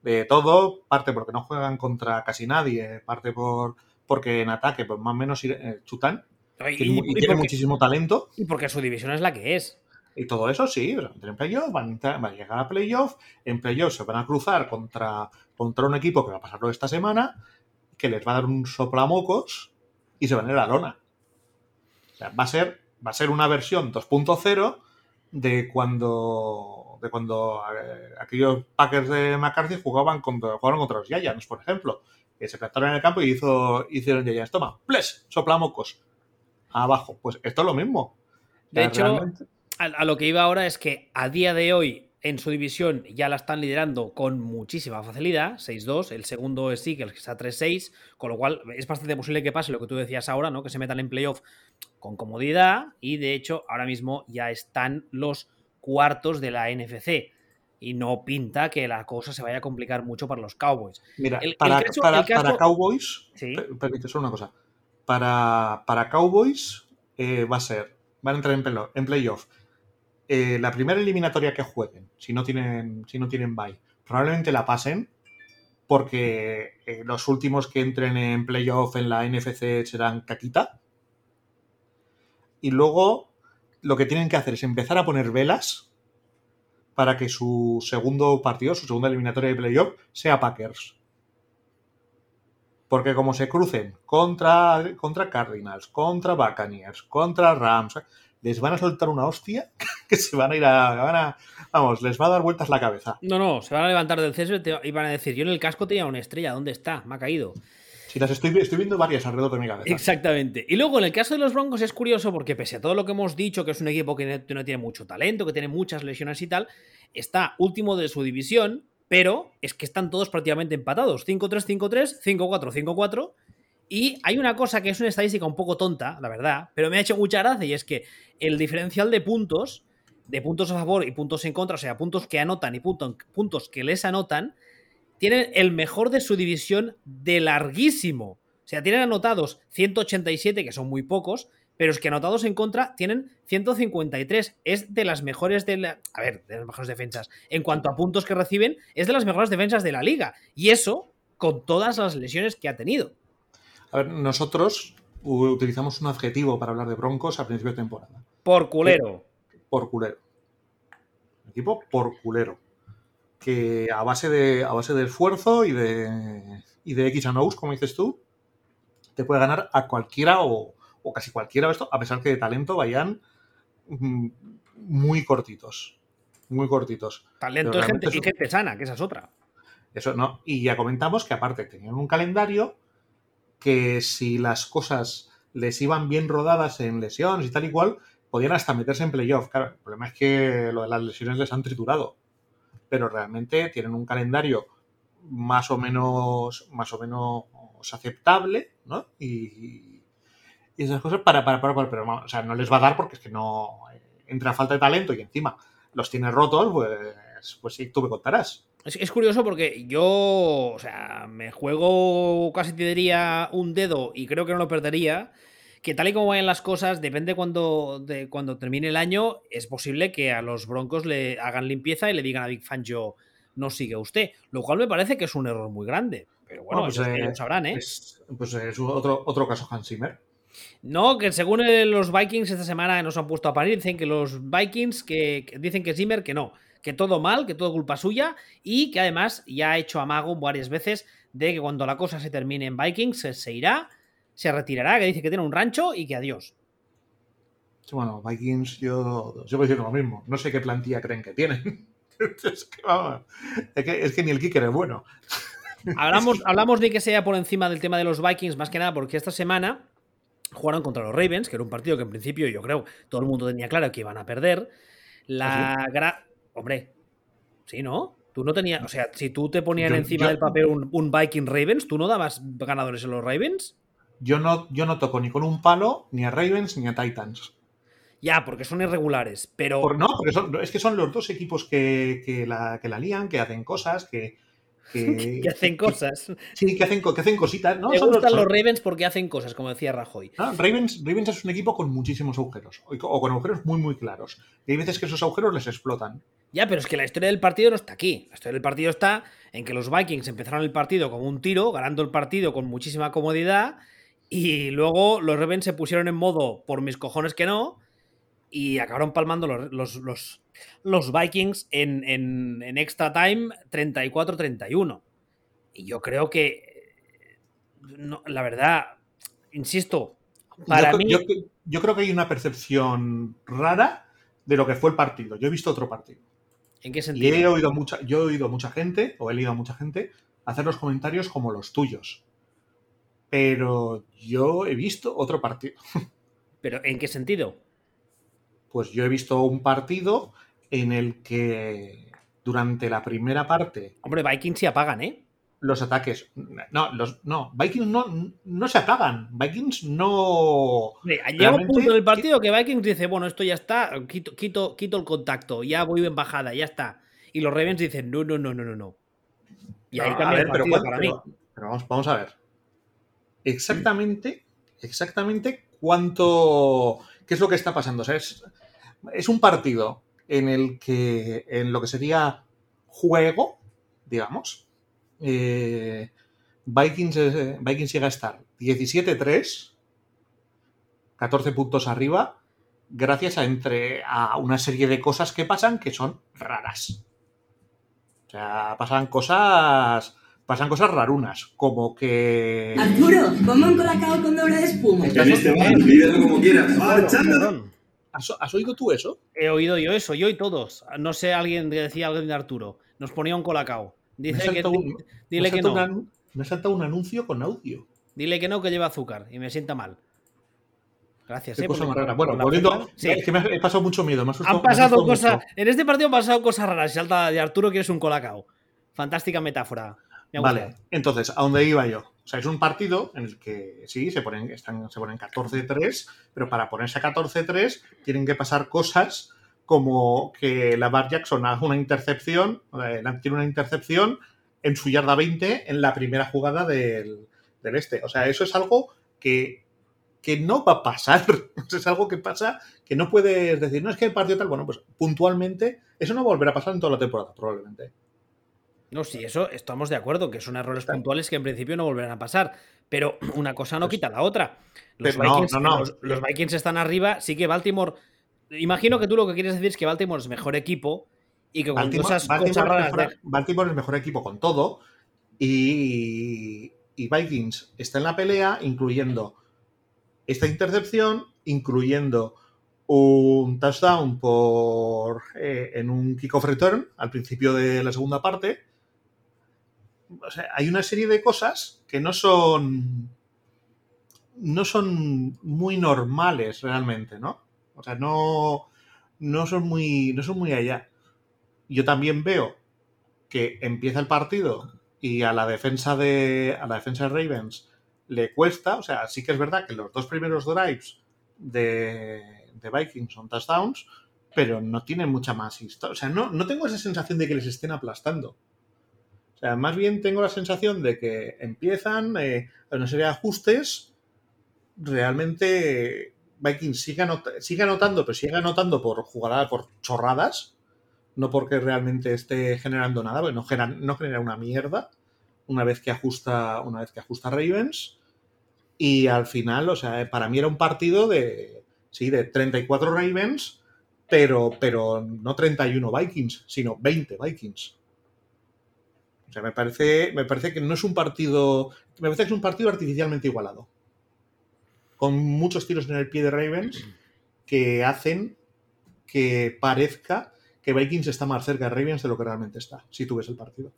de todo. Parte porque no juegan contra casi nadie. Parte por porque en ataque, pues más o menos eh, chutan. y, y porque, muchísimo talento. y porque su división es la que es. Y todo eso sí, van a en playoff, van a, entrar- van a llegar a playoff. En playoff se van a cruzar contra, contra un equipo que va a pasarlo esta semana, que les va a dar un soplamocos y se van a ir a la lona. O sea, va a ser, va a ser una versión 2.0 de cuando, de cuando eh, aquellos Packers de McCarthy jugaban contra, jugaron contra los Giants, por ejemplo. Que se plantaron en el campo y hizo, hicieron Giants. Toma, ples, soplamocos. Abajo. Pues esto es lo mismo. De hecho, realmente- a, a lo que iba ahora es que a día de hoy en su división ya la están liderando con muchísima facilidad, 6-2, el segundo es Eagles que está 3-6, con lo cual es bastante posible que pase lo que tú decías ahora, ¿no? Que se metan en playoff con comodidad y de hecho ahora mismo ya están los cuartos de la NFC y no pinta que la cosa se vaya a complicar mucho para los Cowboys. Mira, El- el para, caso- para- el caso- para Cowboys, Sí. solo una cosa. Para, para Cowboys eh, va a ser, van a entrar en playoff eh, la primera eliminatoria que jueguen, si no tienen, si no tienen bye, probablemente la pasen porque eh, los últimos que entren en playoff en la NFC serán caquita. Y luego lo que tienen que hacer es empezar a poner velas para que su segundo partido, su segunda eliminatoria de playoff, sea Packers. Porque como se crucen contra, contra Cardinals, contra Buccaneers, contra Rams, les van a soltar una hostia que se van a ir a, van a, Vamos, les va a dar vueltas la cabeza. No, no, se van a levantar del césped y van a decir, yo en el casco tenía una estrella, ¿dónde está? Me ha caído. Sí, las estoy, estoy viendo varias alrededor de mi cabeza. Exactamente. Y luego en el caso de los Broncos es curioso porque pese a todo lo que hemos dicho, que es un equipo que no tiene mucho talento, que tiene muchas lesiones y tal, está último de su división, pero es que están todos prácticamente empatados. 5-3, 5-3, 5-4, 5-4. Y hay una cosa que es una estadística un poco tonta, la verdad, pero me ha hecho mucha gracia y es que el diferencial de puntos, de puntos a favor y puntos en contra, o sea, puntos que anotan y puntos que les anotan, tienen el mejor de su división de larguísimo. O sea, tienen anotados 187, que son muy pocos, pero es que anotados en contra tienen 153. Es de las mejores de la. A ver, de las mejores defensas. En cuanto a puntos que reciben, es de las mejores defensas de la liga. Y eso con todas las lesiones que ha tenido. A ver, nosotros utilizamos un adjetivo para hablar de Broncos a principio de temporada. Por culero. Por culero. Equipo por culero. Que a base de, a base de esfuerzo y de, y de X and O's, como dices tú, te puede ganar a cualquiera o, casi cualquiera esto, a pesar que de talento vayan mm, muy cortitos. Muy cortitos. Talento y gente, y gente sana, que esa es otra. Eso no. Y ya comentamos que aparte tenían un calendario que si las cosas les iban bien rodadas en lesiones y tal y cual, podían hasta meterse en playoff. Claro, el problema es que lo de las lesiones les han triturado. Pero realmente tienen un calendario más o menos, más o menos aceptable, ¿no? Y, esas cosas para, para, para, pero o sea, no les va a dar porque es que no entra falta de talento y encima los tiene rotos, pues, pues sí, tú me contarás. Es, curioso porque yo, o sea, me juego casi te diría un dedo y creo que no lo perdería. Que tal y como vayan las cosas, depende cuando, de cuando termine el año, es posible que a los Broncos le hagan limpieza y le digan a Big Fan yo no sigue usted. Lo cual me parece que es un error muy grande. Pero bueno, pues, eh, sabrán, ¿eh? pues es otro, otro caso Hans Zimmer. No, que según los Vikings esta semana nos han puesto a parir, dicen que los Vikings que, que dicen que Zimmer que no, que todo mal, que todo culpa suya y que además ya ha hecho amago varias veces de que cuando la cosa se termine en Vikings se, irá, se retirará, que dice que tiene un rancho y que adiós. bueno, Vikings yo, yo voy a decir lo mismo. No sé qué plantilla creen que tienen. es, que, es, que, ni el kicker es bueno. Hablamos, hablamos de que sea por encima del tema de los Vikings, más que nada porque esta semana jugaron contra los Ravens, que era un partido que en principio yo creo todo el mundo tenía claro que iban a perder. La, ¿Ah, Hombre, sí, ¿no? Tú no tenías, o sea, si tú te ponían encima del papel un, Viking Ravens, ¿tú no dabas ganadores en los Ravens? Yo no, yo no toco ni con un palo ni a Ravens ni a Titans. Ya, porque son irregulares, pero... no, porque es que son los dos equipos que, la, que la lían, que hacen cosas, que, que, hacen cosas. sí, que hacen, que hacen cositas, ¿no? Me gustan los, Ravens porque hacen cosas, como decía Rajoy. Ravens, Ravens es un equipo con muchísimos agujeros, o con agujeros muy, muy claros. Y hay veces que esos agujeros les explotan. Ya, pero es que la historia del partido no está aquí. La historia del partido está en que los Vikings empezaron el partido como un tiro, ganando el partido con muchísima comodidad, y luego los Ravens se pusieron en modo por mis cojones que no, y acabaron palmando los, los, los, Vikings en, en, extra time 34-31. Y yo creo que, la verdad, insisto, para yo, mí... yo creo que hay una percepción rara de lo que fue el partido. Yo he visto otro partido. ¿En qué sentido? he oído mucha, yo he oído mucha gente, o he leído a mucha gente, hacer los comentarios como los tuyos. Pero yo he visto otro partido. ¿Pero en qué sentido? Pues yo he visto un partido en el que durante la primera parte. Hombre, Vikings se apagan, ¿eh? Los ataques. No, los, no, Vikings no, no se apagan. Vikings no. Llega un punto del partido que Vikings dice, bueno, esto ya está, quito, quito, quito el contacto, ya voy en bajada, ya está. Y los Ravens dicen, no, no, no, no, no, no. Y ahí cambia el partido para mí. Pero vamos, vamos a ver. Exactamente, exactamente cuánto. ¿Qué es lo que está pasando? O sea, es, es un partido en el que, en lo que sería juego, digamos, eh, Vikings, eh, Vikings llega a estar 17-3, 14 puntos arriba, gracias a, entre, a una serie de cosas que pasan que son raras. O sea, pasan cosas pasan cosas rarunas, como que... Arturo, ponme un colacao con doble de espuma. Este como quieras. Perdón. ¿Has, has oído tú eso? He oído yo eso, yo y todos. No sé, alguien decía algo de Arturo. Nos ponía un colacao. Dice que, un- dile que no. me ha saltado un anuncio con audio. Dile que no, que lleva azúcar y me sienta mal. Gracias, Qué eh, cosa más rara. Bueno, volviendo. Sí. Es que me he pasado mucho miedo. Me ha asustado- Han pasado cosas. En este partido han pasado cosas raras. Salta de Arturo, quieres un colacao. Fantástica metáfora. Me Vale, entonces, ¿a dónde iba yo? O sea, es un partido en el que sí, se ponen, están, se ponen 14-3, pero para ponerse a 14-3 tienen que pasar cosas como que Lamar Jackson haga una intercepción, eh, tiene una intercepción en su yarda 20 en la primera jugada del, del este. O sea, eso es algo que, que no va a pasar. es algo que pasa que no puedes decir, no es que el partido tal, bueno, pues puntualmente eso no volverá a pasar en toda la temporada, probablemente. No, sí, eso estamos de acuerdo, que son errores puntuales que en principio no volverán a pasar. Pero una cosa no Pues- quita la otra. Los, Pero no, Vikings, no, no. Los, los Vikings están arriba, sí que Baltimore. Imagino que tú lo que quieres decir es que Baltimore es mejor equipo y que con Baltimore, cosas, Baltimore cosas raras. mejor, de- Baltimore es mejor equipo con todo. Y, y Vikings está en la pelea, incluyendo esta intercepción, incluyendo un touchdown por eh, en un kickoff return al principio de la segunda parte. O sea, hay una serie de cosas que no son no son muy normales realmente, ¿no? O sea, no, no son muy no son muy allá. Yo también veo que empieza el partido y a la defensa de a la defensa de Ravens le cuesta, o sea, sí que es verdad que los dos primeros drives de, de Vikings son touchdowns, pero no tienen mucha más historia. O sea, no, no tengo esa sensación de que les estén aplastando. O sea, más bien tengo la sensación de que empiezan eh, una serie de ajustes. Realmente Vikings sigue, anot- sigue anotando, pero sigue anotando por jugadas, por chorradas. No porque realmente esté generando nada, porque no genera, no genera una mierda una vez que ajusta, una vez que ajusta Ravens. Y al final, o sea, para mí era un partido de, sí, de 34 Ravens, pero, pero no 31 Vikings, sino 20 Vikings. O sea, me parece, me parece que no es un partido, me parece que es un partido artificialmente igualado. Con muchos tiros en el pie de Ravens que hacen que parezca que Vikings está más cerca de Ravens de lo que realmente está, si tú ves el partido.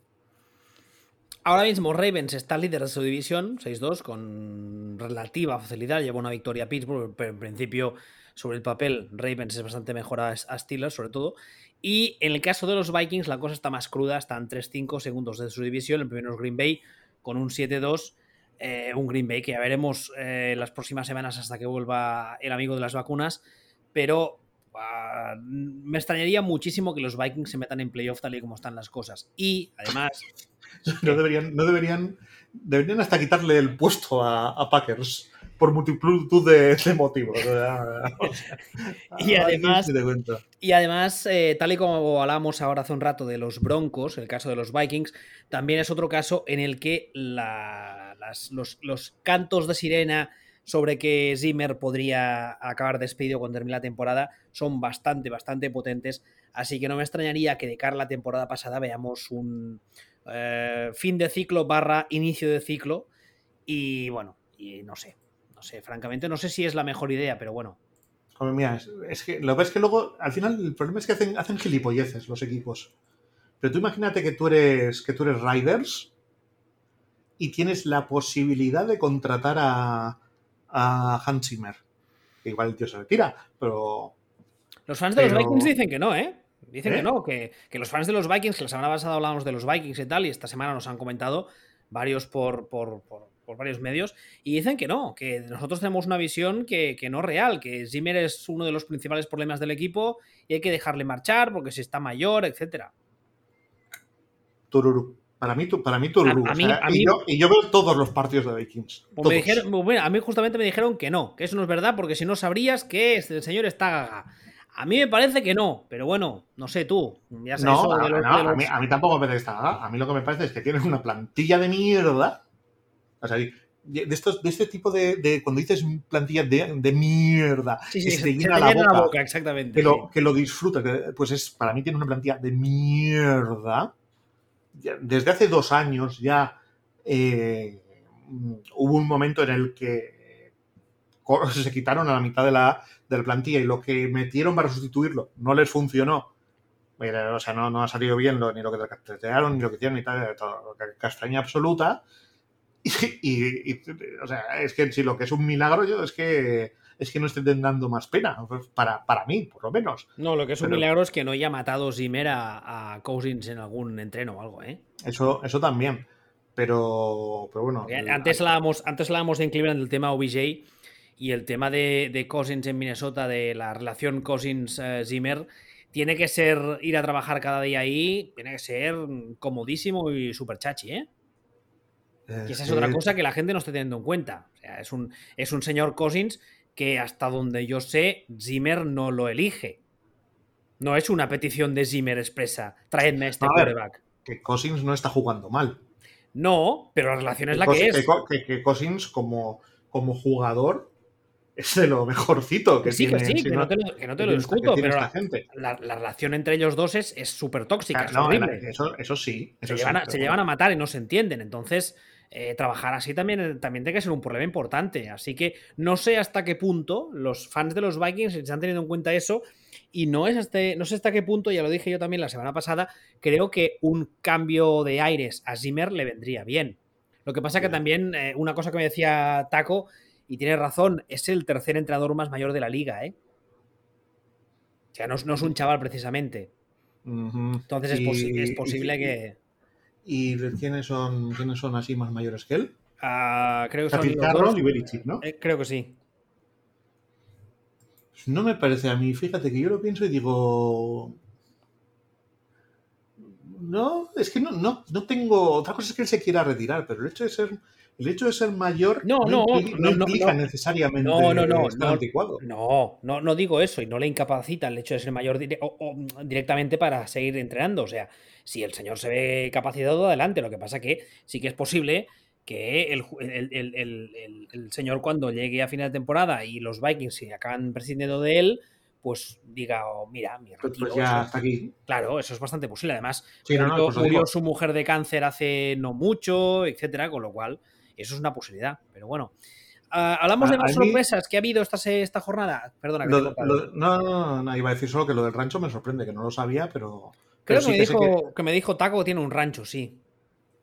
Ahora mismo Ravens está líder de su división, 6-2, con relativa facilidad. Lleva una victoria a Pittsburgh, pero en principio, sobre el papel, Ravens es bastante mejor a, Steelers, sobre todo. Y en el caso de los Vikings, la cosa está más cruda. Están 3-5 segundos de su división. El primero es Green Bay, con un 7-2. eh, un Green Bay que ya veremos eh, las próximas semanas hasta que vuelva el amigo de las vacunas. Pero ah, me extrañaría muchísimo que los Vikings se metan en playoff tal y como están las cosas. Y además, No deberían, no deberían, deberían hasta quitarle el puesto a, a Packers por multitud de, de motivos. o sea, o sea, Y además-. Y además, eh, tal y como hablamos ahora hace un rato de los Broncos, el caso de los Vikings, también es otro caso en el que la- las- los, los cantos de sirena sobre que Zimmer podría acabar despedido cuando termine la temporada son bastante, bastante potentes. Así que no me extrañaría que de cara a la temporada pasada veamos un eh, fin de ciclo barra inicio de ciclo. Y bueno, y no sé, no sé, francamente, no sé si es la mejor idea, pero bueno, mira, es, es que lo ves que luego, al final, el problema es que hacen, hacen gilipolleces los equipos. Pero tú imagínate que tú eres, que tú eres Riders y tienes la posibilidad de contratar a, a Hans Zimmer. Que igual el tío se retira, pero Los fans de los Vikings dicen que no, ¿eh? Dicen ¿Eh? que no, que, que los fans de los Vikings, que la semana pasada hablábamos de los Vikings y tal, y esta semana nos han comentado varios por, por, por- por varios medios, y dicen que no, que nosotros tenemos una visión que, que no es real, que Zimmer es uno de los principales problemas del equipo y hay que dejarle marchar porque si está mayor, etcétera. Tururú. Para mí, para mí Tururú. A- a o mí- sea, a y, mí- yo, y yo veo todos los partidos de Vikings. Pues me todos. dijeron, bueno, a mí justamente me dijeron que no, que eso no es verdad, porque si no sabrías que este señor está gaga. A mí me parece que no, pero bueno, no sé tú. Ya sabes, No, eso a, de los- no, de los- a mí, a mí tampoco me parece que está nada. A mí lo que me parece es que tienen una plantilla de mierda. O sea, de, estos, de este tipo de, de- Cuando dices plantilla de, de mierda, Sí, sí, que se, se te se llena la boca, exactamente. que sí. lo, que lo pues es, para mí tiene una plantilla de mierda. Desde hace dos años ya eh, hubo un momento en el que co- se quitaron a la mitad de la, de la plantilla y lo que metieron para sustituirlo no les funcionó. Mira, O sea, no, no ha salido bien lo- ni lo que castratearon, ni lo que hicieron, ni tal, castaña absoluta. Y, y- y, o sea, es que si lo que es un milagro, yo es que es que no estén dando más pena, para, para mí, por lo menos. No, lo que es un milagro es que no haya matado Zimmer a, a Cousins en algún entreno o algo, ¿eh? Eso, eso también. Pero, pero bueno. Antes hablábamos, antes hablábamos en Cleveland del tema OBJ y el tema de, de Cousins en Minnesota, de la relación Cousins-Zimmer. tiene que ser ir a trabajar cada día ahí, tiene que ser comodísimo y súper chachi, ¿eh? Y esa es otra cosa que la gente no está teniendo en cuenta. O sea, es un, es un señor Cousins que hasta donde yo sé, Zimmer no lo elige. No es una petición de Zimmer expresa. Traedme a este A ver. quarterback. Que Cousins no está jugando mal. No, pero la relación es la Cos- que es. Que, que Cousins como, como jugador es de lo mejorcito que Que sí, que tiene. sí, si que no te lo, que no te lo discuto, pero la, la relación entre ellos dos es es súper tóxica, es No, horrible. eso, eso sí. se Eso sí, llevan, a, pero se bueno. llevan a matar y no se entienden. Entonces, eh, trabajar así también, también tiene que ser un problema importante. Así que no sé hasta qué punto los fans de los Vikings están teniendo en cuenta eso. Y no, es este, no sé hasta qué punto, ya lo dije yo también la semana pasada, creo que un cambio de aires a Zimmer le vendría bien. Lo que pasa que también, eh, una cosa que me decía Taco, y tiene razón, es el tercer entrenador más mayor de la liga, ¿eh? O sea, no, es- no es un chaval precisamente. Entonces es, posi- es posible y- que... ¿Y quiénes son, quiénes son así más mayores que él? Ah, creo que son Carroll dos. y Belichick, ¿no? Eh, creo que sí. No me parece a mí, fíjate que yo lo pienso y digo. No, es que no, no, no tengo. Otra cosa es que él se quiera retirar, pero el hecho de ser, el hecho de ser mayor No, no, impli- no, no, implica no. necesariamente No, no, no, estar no. anticuado. No, no, no digo eso y no le incapacita el hecho de ser mayor dire- o- o directamente para seguir entrenando. O sea, si el señor se ve capacitado, adelante. Lo que pasa que sí que es posible que el, señor cuando llegue a final de temporada y los Vikings se acaban prescindiendo de él, pues diga, oh, mira, mi Pues, retiro. pues ya eso- hasta aquí. Claro, eso es bastante posible. Además, Sí, no, no, murió, pues murió su mujer de cáncer hace no mucho, etcétera, con lo cual eso es una posibilidad. Pero bueno, Ah, hablamos A- de más mí- sorpresas que ha habido esta, esta jornada. Perdona, que Lo- te no, no, no, iba a decir solo que lo del rancho me sorprende, que no lo sabía, pero. Creo pero que, sí me que dijo, que... me dijo Taco que tiene un rancho, sí.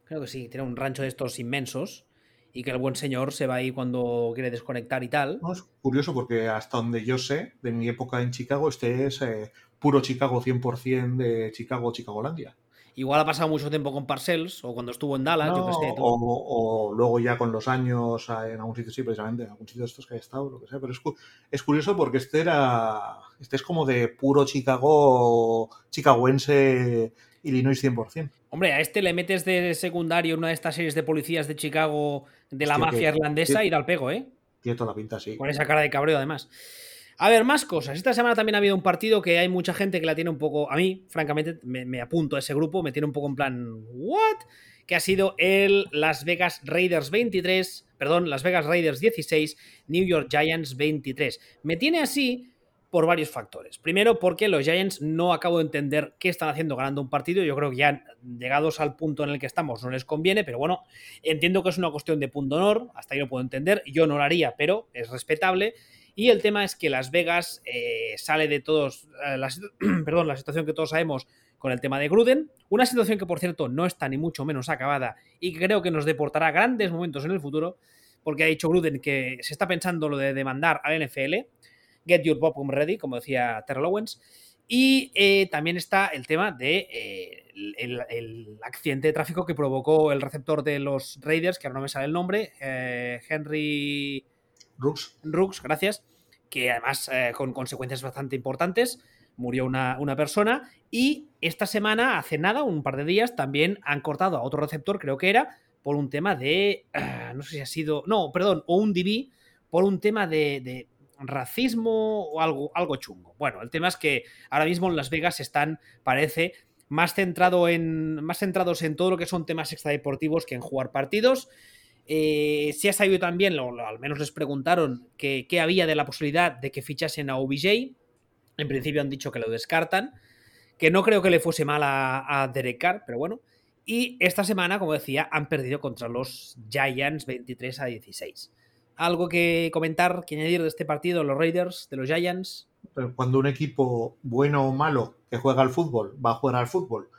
Creo que sí, tiene un rancho de estos inmensos y que el buen señor se va ahí cuando quiere desconectar y tal. No, es curioso porque hasta donde yo sé, de mi época en Chicago, este es eh, puro Chicago 100% de Chicago, Chicagolandia. Igual ha pasado mucho tiempo con Parcells o cuando estuvo en Dallas, yo No, sé. tú. o, o luego ya con los años eh, en algún sitio, sí, precisamente, en algún sitio de estos que haya estado, lo que sea. Pero es, es curioso porque este era. Este es como de puro Chicago, chicagoense, Illinois 100%. Hombre, a este le metes de secundario una de estas series de policías de Chicago de la Hostia, mafia que- irlandesa que- y ir al pego, ¿eh? Tiene toda la pinta así. Con esa cara de cabreo, además. A ver, más cosas. Esta semana también ha habido un partido que hay mucha gente que la tiene un poco. A mí, francamente, me, apunto a ese grupo, me tiene un poco en plan. ¿What? Que ha sido el Las Vegas Raiders 23. Perdón, Las Vegas Raiders 16, New York Giants 23. Me tiene así por varios factores. Primero, porque los Giants no acabo de entender qué están haciendo ganando un partido. Yo creo que ya llegados al punto en el que estamos no les conviene, pero bueno, entiendo que es una cuestión de punto honor. Hasta ahí lo puedo entender. Yo no lo haría, pero es respetable. Y el tema es que Las Vegas eh, sale de todos, eh, la, perdón, la situación que todos sabemos con el tema de Gruden, una situación que por cierto no está ni mucho menos acabada y que creo que nos deportará grandes momentos en el futuro, porque ha dicho Gruden que se está pensando lo de demandar al NFL, get your popcorn ready, como decía Terrell Owens, y eh, también está el tema de el, accidente de tráfico que provocó el receptor de los Raiders, que ahora no me sale el nombre, Henry... Rooks. Rooks, gracias, que además eh, con consecuencias bastante importantes, murió una, una, persona y esta semana, hace nada, un par de días, también han cortado a otro receptor, creo que era, por un tema de, uh, no sé si ha sido, no, perdón, o un DB, por un tema de, de racismo o algo, algo chungo. Bueno, el tema es que ahora mismo en Las Vegas están, parece, más, centrado en, más centrados en todo lo que son temas extradeportivos que en jugar partidos. Eh, se ha sabido también, o al menos les preguntaron, qué había de la posibilidad de que fichasen a OBJ. En principio han dicho que lo descartan, que no creo que le fuese mal a, Derek Carr, pero bueno. Y esta semana, como decía, han perdido contra los Giants 23 a 16. ¿Algo que comentar, que añadir de este partido, los Raiders, de los Giants? Cuando un equipo bueno o malo que juega al fútbol va a jugar al fútbol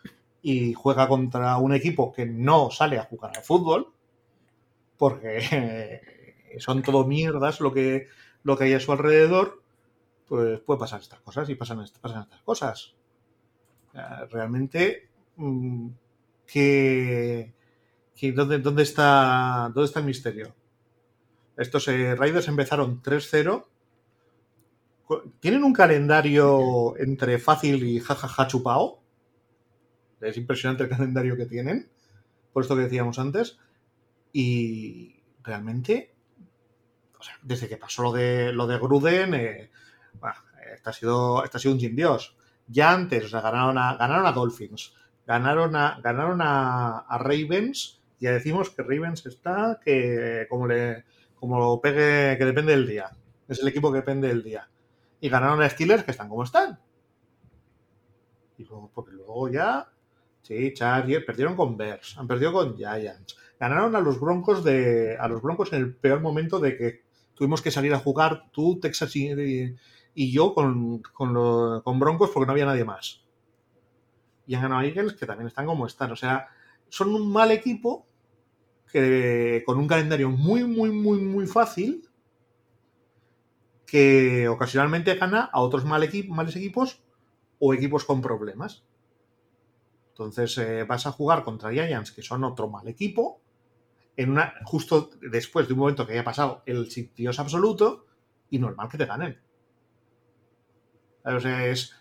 y juega contra un equipo que no sale a jugar al fútbol, porque son todo mierdas lo que, lo que hay a su alrededor, pues puede pasar estas cosas y pasan, pasan estas cosas. Realmente, mm, ¿qué, dónde, dónde, está, ¿dónde está el misterio? Estos eh, Raiders empezaron 3-0. Tienen un calendario entre fácil y jajaja chupao. Es impresionante el calendario que tienen. Por esto que decíamos antes. Y realmente, desde que pasó lo de, lo de Gruden, este, ha sido, ha sido un sin Dios. Ya antes, o sea, ganaron a, ganaron a Dolphins, ganaron a, ganaron a, Ravens. Ya decimos que Ravens está que como le como pegue, que depende del día. Es el equipo que depende del día. Y ganaron a Steelers, que están como están. Y luego, porque luego ya, sí, Chargers, perdieron con Bears, han perdido con Giants. Ganaron a los Broncos de, a los Broncos en el peor momento de que tuvimos que salir a jugar tú, Texas y, y yo con, con, con Broncos porque no había nadie más. Y han ganado a Eagles, que también están como están. O sea, son un mal equipo, que con un calendario muy, muy, muy, muy fácil, que ocasionalmente gana a otros mal males equipos o equipos con problemas. Entonces eh, vas a jugar contra Giants, que son otro mal equipo, en una, justo después de un momento que haya pasado el Dios absoluto, y normal que te ganen. O sea, es.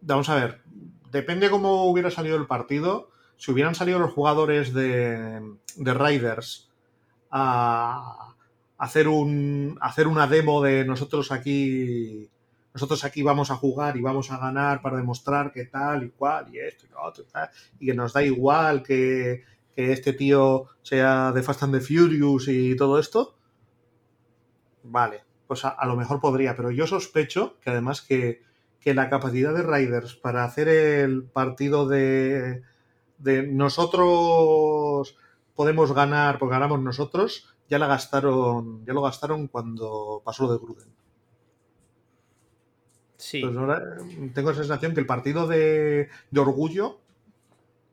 Vamos a ver. Depende cómo hubiera salido el partido si hubieran salido los jugadores de, de Riders a hacer, un, hacer una demo de nosotros aquí, nosotros aquí vamos a jugar y vamos a ganar para demostrar que tal y cual y esto y lo otro y, tal, y que nos da igual que, que, este tío sea de Fast and the Furious y todo esto, vale, pues a, a lo mejor podría, pero yo sospecho que además que, que la capacidad de Riders para hacer el partido de de nosotros podemos ganar porque ganamos nosotros, ya la gastaron, ya lo gastaron cuando pasó lo de Gruden. Sí. Pues ahora tengo la sensación que el partido de, de, orgullo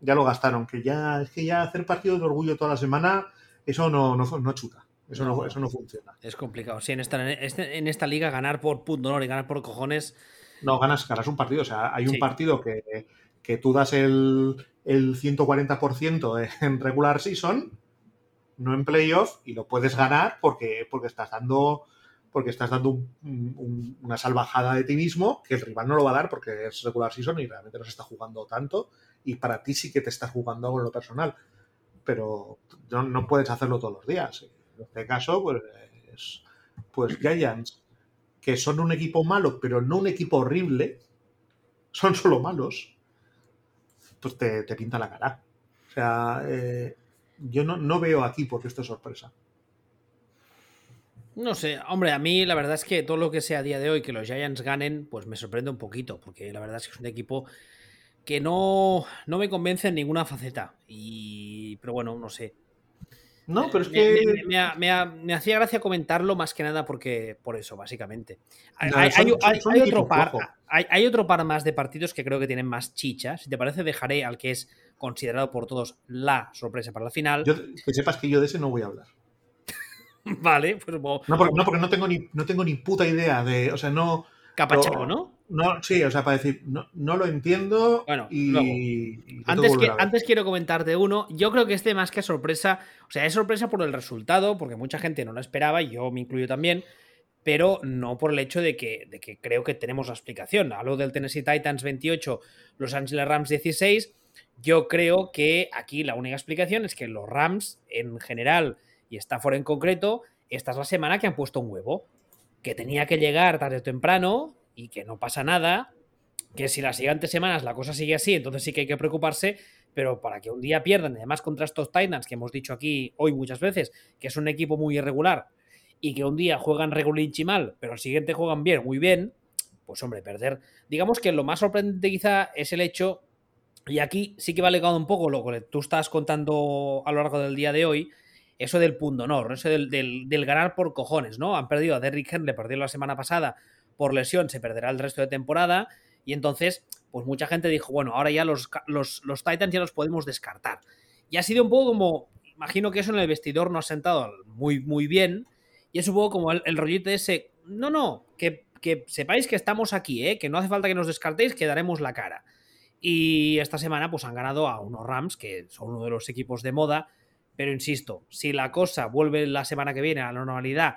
ya lo gastaron, que ya es que ya hacer partido de orgullo toda la semana, eso no, no, no chuta. Eso no, eso no funciona. Es complicado. Sí, en esta, en esta liga ganar por punto honor y ganar por cojones. No, ganas, ganas un partido. O sea, hay un sí. partido que, que tú das el, el 140% en regular season, no en playoff, y lo puedes ganar porque, porque estás dando porque estás dando un, un, una salvajada de ti mismo que el rival no lo va a dar porque es regular season y realmente no se está jugando tanto y para ti sí que te estás jugando algo en lo personal pero no, no puedes hacerlo todos los días en este caso pues, pues Giants que son un equipo malo pero no un equipo horrible son solo malos pues te, te pinta la cara. O sea, eh, yo no, no, veo aquí porque esto es sorpresa. No sé, hombre, a mí la verdad es que todo lo que sea a día de hoy que los Giants ganen, pues me sorprende un poquito, porque la verdad es que es un equipo que no, no me convence en ninguna faceta. Y, pero bueno, no sé. No, pero es que. Me, me, me, me, hacía gracia comentarlo más que nada porque por eso, básicamente. Hay, no, son, hay, son hay otro par, hay, otro par más de partidos que creo que tienen más chicha. Si te parece, dejaré al que es considerado por todos la sorpresa para la final. Yo, que sepas que yo de ese no voy a hablar. vale, pues. No porque, no, porque no, tengo ni, no tengo ni puta idea de. O sea, no. Capachero, ¿no? No, sí, o sea, para decir, no, no lo entiendo. Bueno, y, y antes, que, antes quiero comentarte uno. Yo creo que este más que sorpresa, o sea, es sorpresa por el resultado, porque mucha gente no lo esperaba, y yo me incluyo también, pero no por el hecho de que, de que creo que tenemos la explicación. Hablo del Tennessee Titans 28, Los Angeles Rams 16. Yo creo que aquí la única explicación es que los Rams, en general, y Stafford en concreto, esta es la semana que han puesto un huevo que tenía que llegar tarde o temprano y que no pasa nada, que si las siguientes semanas la cosa sigue así, entonces sí que hay que preocuparse, pero para que un día pierdan, además contra estos Titans, que hemos dicho aquí hoy muchas veces, que es un equipo muy irregular, y que un día juegan regulinchi mal, pero al siguiente juegan bien, muy bien, pues hombre, perder. Digamos que lo más sorprendente quizá es el hecho, y aquí sí que va legado un poco lo que tú estás contando a lo largo del día de hoy, eso del punto honor, eso del, del, ganar por cojones, ¿no? Han perdido a Derrick Henry, perdió la semana pasada por lesión, se perderá el resto de temporada, y entonces, pues mucha gente dijo, bueno, ahora ya los, los, los Titans ya los podemos descartar. Y ha sido un poco como, imagino que eso en el vestidor no ha sentado muy, muy bien, y es un poco como el, el rollito ese, no, no, que, que, sepáis que estamos aquí, ¿eh? que no hace falta que nos descartéis, que daremos la cara. Y esta semana pues han ganado a unos Rams, que son uno de los equipos de moda, pero insisto, si la cosa vuelve la semana que viene a la normalidad,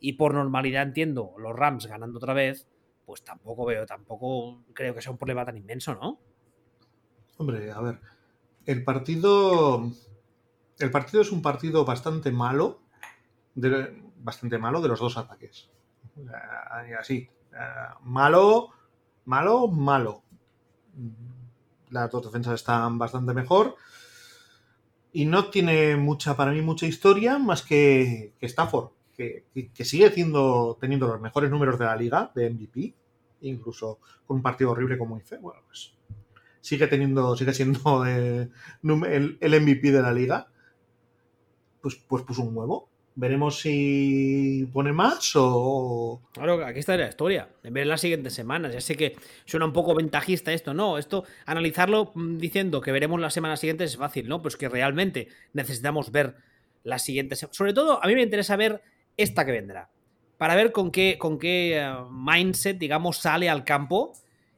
y por normalidad entiendo los Rams ganando otra vez, pues tampoco veo, tampoco creo que sea un problema tan inmenso, ¿no? Hombre, a ver, el partido, el partido es un partido bastante malo, de, bastante malo de los dos ataques. Así, malo, malo, malo. Las dos defensas están bastante mejor. Y no tiene mucha, para mí, mucha historia más que, Stafford, que, que, sigue siendo, teniendo los mejores números de la liga, de MVP, incluso con un partido horrible como hice. Bueno, pues sigue teniendo, sigue siendo el, el, MVP de la liga. Pues, pues puso un huevo. Veremos si pone más o. Claro, aquí está la historia. Ver las siguientes semanas. Ya sé que suena un poco ventajista esto, ¿no? Esto, analizarlo mm, diciendo que veremos las semanas siguientes es fácil, ¿no? Pues que realmente necesitamos ver las siguientes. Sobre todo, a mí me interesa ver esta que vendrá. Para ver con qué, con qué eh, mindset, digamos, sale al campo.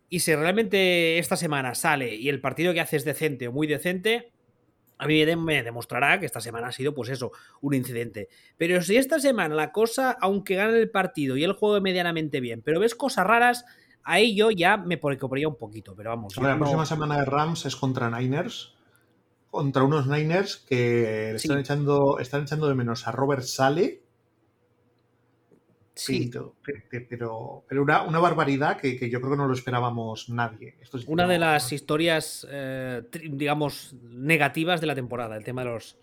Y si realmente esta semana sale y el partido que hace es decente o muy decente, a mí me demostrará que esta semana ha sido, pues eso, un incidente. Pero si esta semana la cosa, aunque gane el partido y el juego medianamente bien, pero ves cosas raras, ahí yo ya me preocuparía un poquito. Pero vamos. la próxima semana de Rams es contra Niners. Contra unos Niners que sí. están, echando, están echando de menos a Robert Sale. Sí. Pero, pero una, una barbaridad que, que, yo creo que no lo esperábamos nadie. Esto una no, de las historias, eh, digamos, negativas de la temporada, el tema de los.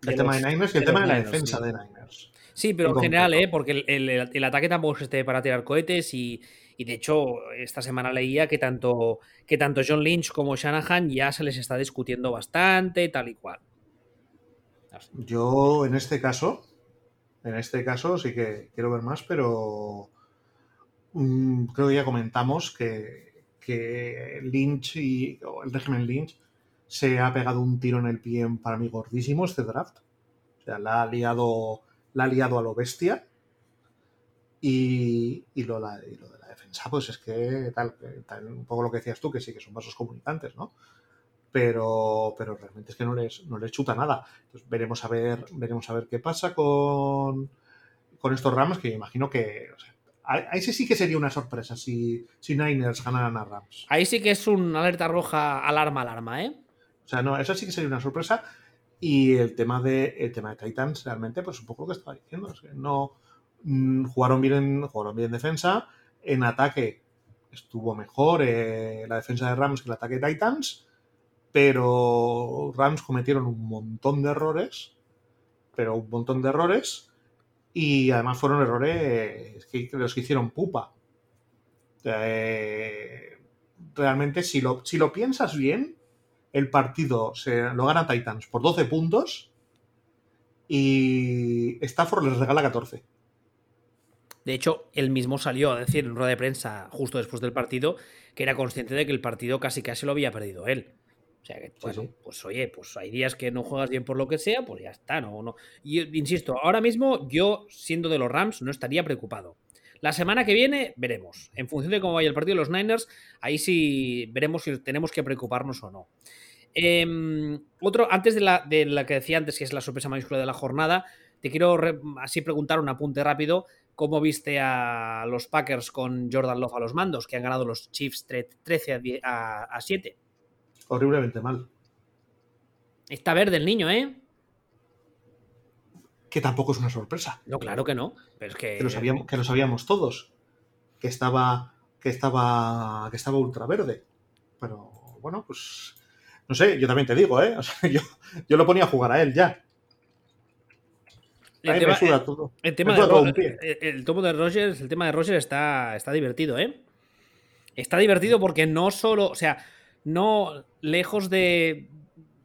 De el los, tema de Niners y el tema de la Niners, defensa sí. de Niners. Sí, pero en, en general, ¿eh? porque el, el, el, ataque tampoco es este para tirar cohetes y, y, de hecho esta semana leía que tanto, que tanto John Lynch como Shanahan ya se les está discutiendo bastante, tal y cual. Yo en este caso, en este caso sí que quiero ver más, pero mmm, creo que ya comentamos que, Lynch y el régimen Lynch se ha pegado un tiro en el pie para mí gordísimo este draft. O sea, la ha liado, la ha liado a lo bestia. Y lo de la defensa, pues es que tal, tal, un poco lo que decías tú, que sí que son vasos comunicantes, ¿no? Pero, pero realmente es que no les, no les chuta nada. Entonces veremos a ver, veremos a ver qué pasa con, con estos Rams, que imagino que. O sea, ahí sí que sería una sorpresa si, si Niners ganaran a Rams. Ahí sí que es un alerta roja, alarma, alarma, ¿eh? O sea, no, eso sí que sería una sorpresa. Y el tema de, el tema de Titans, realmente, pues un poco lo que estaba diciendo. Es que no mmm, jugaron, bien en, jugaron bien en defensa. En ataque estuvo mejor eh, la defensa de Rams que el ataque de Titans pero Rams cometieron un montón de errores, pero un montón de errores, y además fueron errores que, los que hicieron pupa. Eh, realmente, si lo, si lo piensas bien, el partido se lo gana Titans por 12 puntos y Stafford les regala 14. De hecho, él mismo salió a decir en rueda de prensa justo después del partido que era consciente de que el partido casi casi lo había perdido él. O sea que, bueno, sí, sí. pues oye, pues hay días que no juegas bien por lo que sea, pues ya está, no, no. Y insisto, ahora mismo yo, siendo de los Rams, no estaría preocupado. La semana que viene veremos. En función de cómo vaya el partido de los Niners, ahí sí veremos si tenemos que preocuparnos o no. Eh, otro, antes de la, de la, que decía antes, que es la sorpresa mayúscula de la jornada, te quiero re, así preguntar un apunte rápido. ¿Cómo viste a los Packers con Jordan Love a los mandos, que han ganado los Chiefs 13 a, a 7? Horriblemente mal. Está verde el niño, ¿eh? que tampoco es una sorpresa. No, claro que no. Pero es que. Que lo sabíamos, que lo sabíamos todos. Que estaba. Que estaba. Que estaba ultra verde. Pero bueno, pues. No sé, yo también te digo, ¿eh? O sea, yo, yo lo ponía a jugar a él ya. El tema, suda todo. el tema de, el- el tomo de Rogers, el tema de Rogers está, está divertido, ¿eh? Está divertido porque no solo, o sea, no lejos de.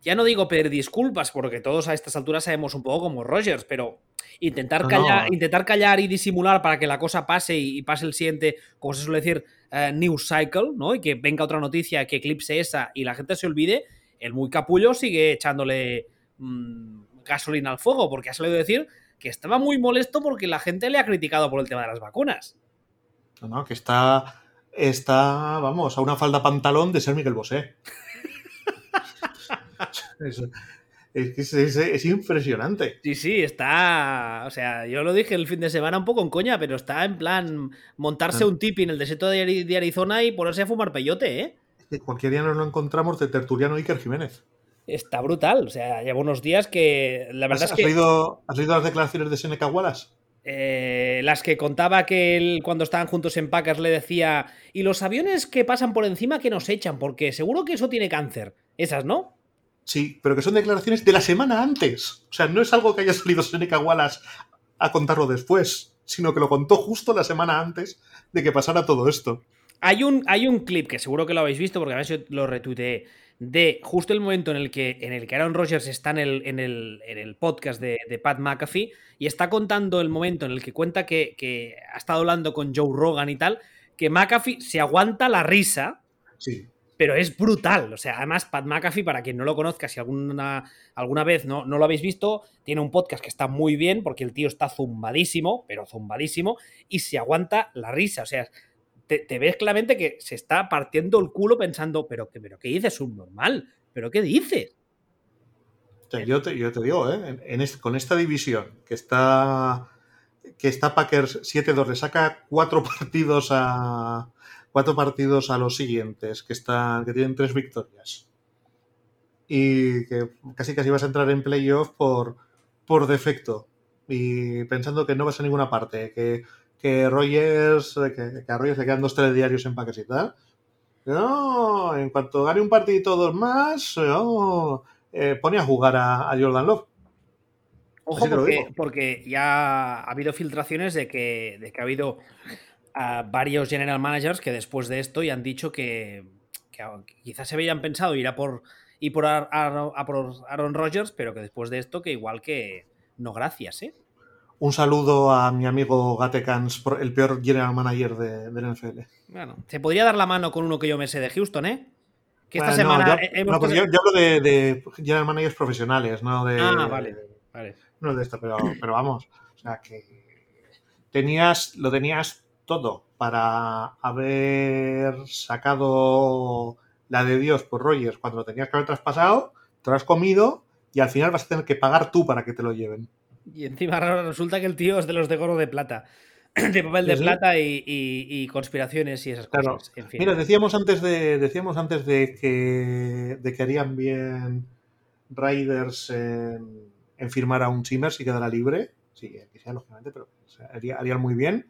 Ya no digo pedir disculpas, porque todos a estas alturas sabemos un poco como Rogers, pero intentar No, callar, no. intentar callar y disimular para que la cosa pase y, y pase el siguiente, como se suele decir, eh, news cycle, ¿no? Y que venga otra noticia que eclipse esa y la gente se olvide, el muy capullo sigue echándole mm, gasolina al fuego, porque ha salido a decir que estaba muy molesto porque la gente le ha criticado por el tema de las vacunas. No, no, que está. Está, vamos, a una falda pantalón de ser Miguel Bosé. es, es, que es- es- es impresionante. Sí, sí, está. O sea, yo lo dije el fin de semana un poco en coña, pero está en plan montarse Ah. un tipi en el desierto de Ari- de Arizona y ponerse a fumar peyote, ¿eh? Que cualquier día nos lo encontramos de tertuliano Iker Jiménez. Está brutal. O sea, lleva unos días que. La ¿Has, verdad es has que. leído, has leído las declaraciones de Seneca Wallace? Eh, las que contaba que él, cuando estaban juntos en Packers, le decía. Y los aviones que pasan por encima que nos echan, porque seguro que eso tiene cáncer. Esas, ¿no? Sí, pero que son declaraciones de la semana antes. O sea, no es algo que haya salido Seneca Wallace a contarlo después, sino que lo contó justo la semana antes de que pasara todo esto. Hay un, hay un clip que seguro que lo habéis visto, porque a veces lo retuiteé, de justo el momento en el que, en el que Aaron Rodgers está en el, en el, en el podcast de, de Pat McAfee y está contando el momento en el que cuenta que, que ha estado hablando con Joe Rogan y tal, que McAfee se aguanta la risa, Sí. pero es brutal. O sea, además, Pat McAfee, para quien no lo conozca, si alguna, alguna vez no, no lo habéis visto, tiene un podcast que está muy bien, porque el tío está zumbadísimo, pero zumbadísimo, y se aguanta la risa. O sea, te, te ves claramente que se está partiendo el culo pensando, pero, ¿qué- pero ¿qué dices? Subnormal. ¿Pero qué dices? Sea, yo, te, yo te digo, ¿eh? En- en este- con esta división que está que está Packers 7-2, le saca cuatro partidos a cuatro partidos a los siguientes, que están, que tienen tres victorias. Y que casi casi vas a entrar en playoff por, por defecto. Y pensando que no vas a ninguna parte, que, que Rogers, que, que a Rogers le quedan dos telediarios en Packers y tal. No, en cuanto gane un partido dos más, no, eh, pone a jugar a, a Jordan Love. Ojo, porque, porque ya ha habido filtraciones de que, de que ha habido ah, varios general managers que después de esto ya han dicho que, que quizás se habían pensado ir a por, ir por, a por Aaron Rodgers, pero que después de esto que igual que no gracias, ¿eh? Un saludo a mi amigo Gatekans, pro- el peor general manager de, del NFL. Bueno, se podría dar la mano con uno que yo me sé de Houston, ¿eh? Que esta Bueno, no, semana yo, he- hemos no, pues yo- yo hablo de, de general managers profesionales, no de. Ah, vale, vale. No de esto, pero, pero vamos. O sea que tenías, lo tenías todo para haber sacado la de Dios por Rogers cuando lo tenías que haber traspasado, te lo has comido y al final vas a tener que pagar tú para que te lo lleven. Y encima ahora resulta que el tío es de los de gorro de plata. De papel de Sí, sí. plata y, y- y conspiraciones y esas Claro. cosas. En fin. Mira, decíamos antes de decíamos antes de que de que harían bien Raiders en, en firmar a un Chimmer si quedara libre. Sí, que sea lógicamente, pero o sea, haría- harían muy bien.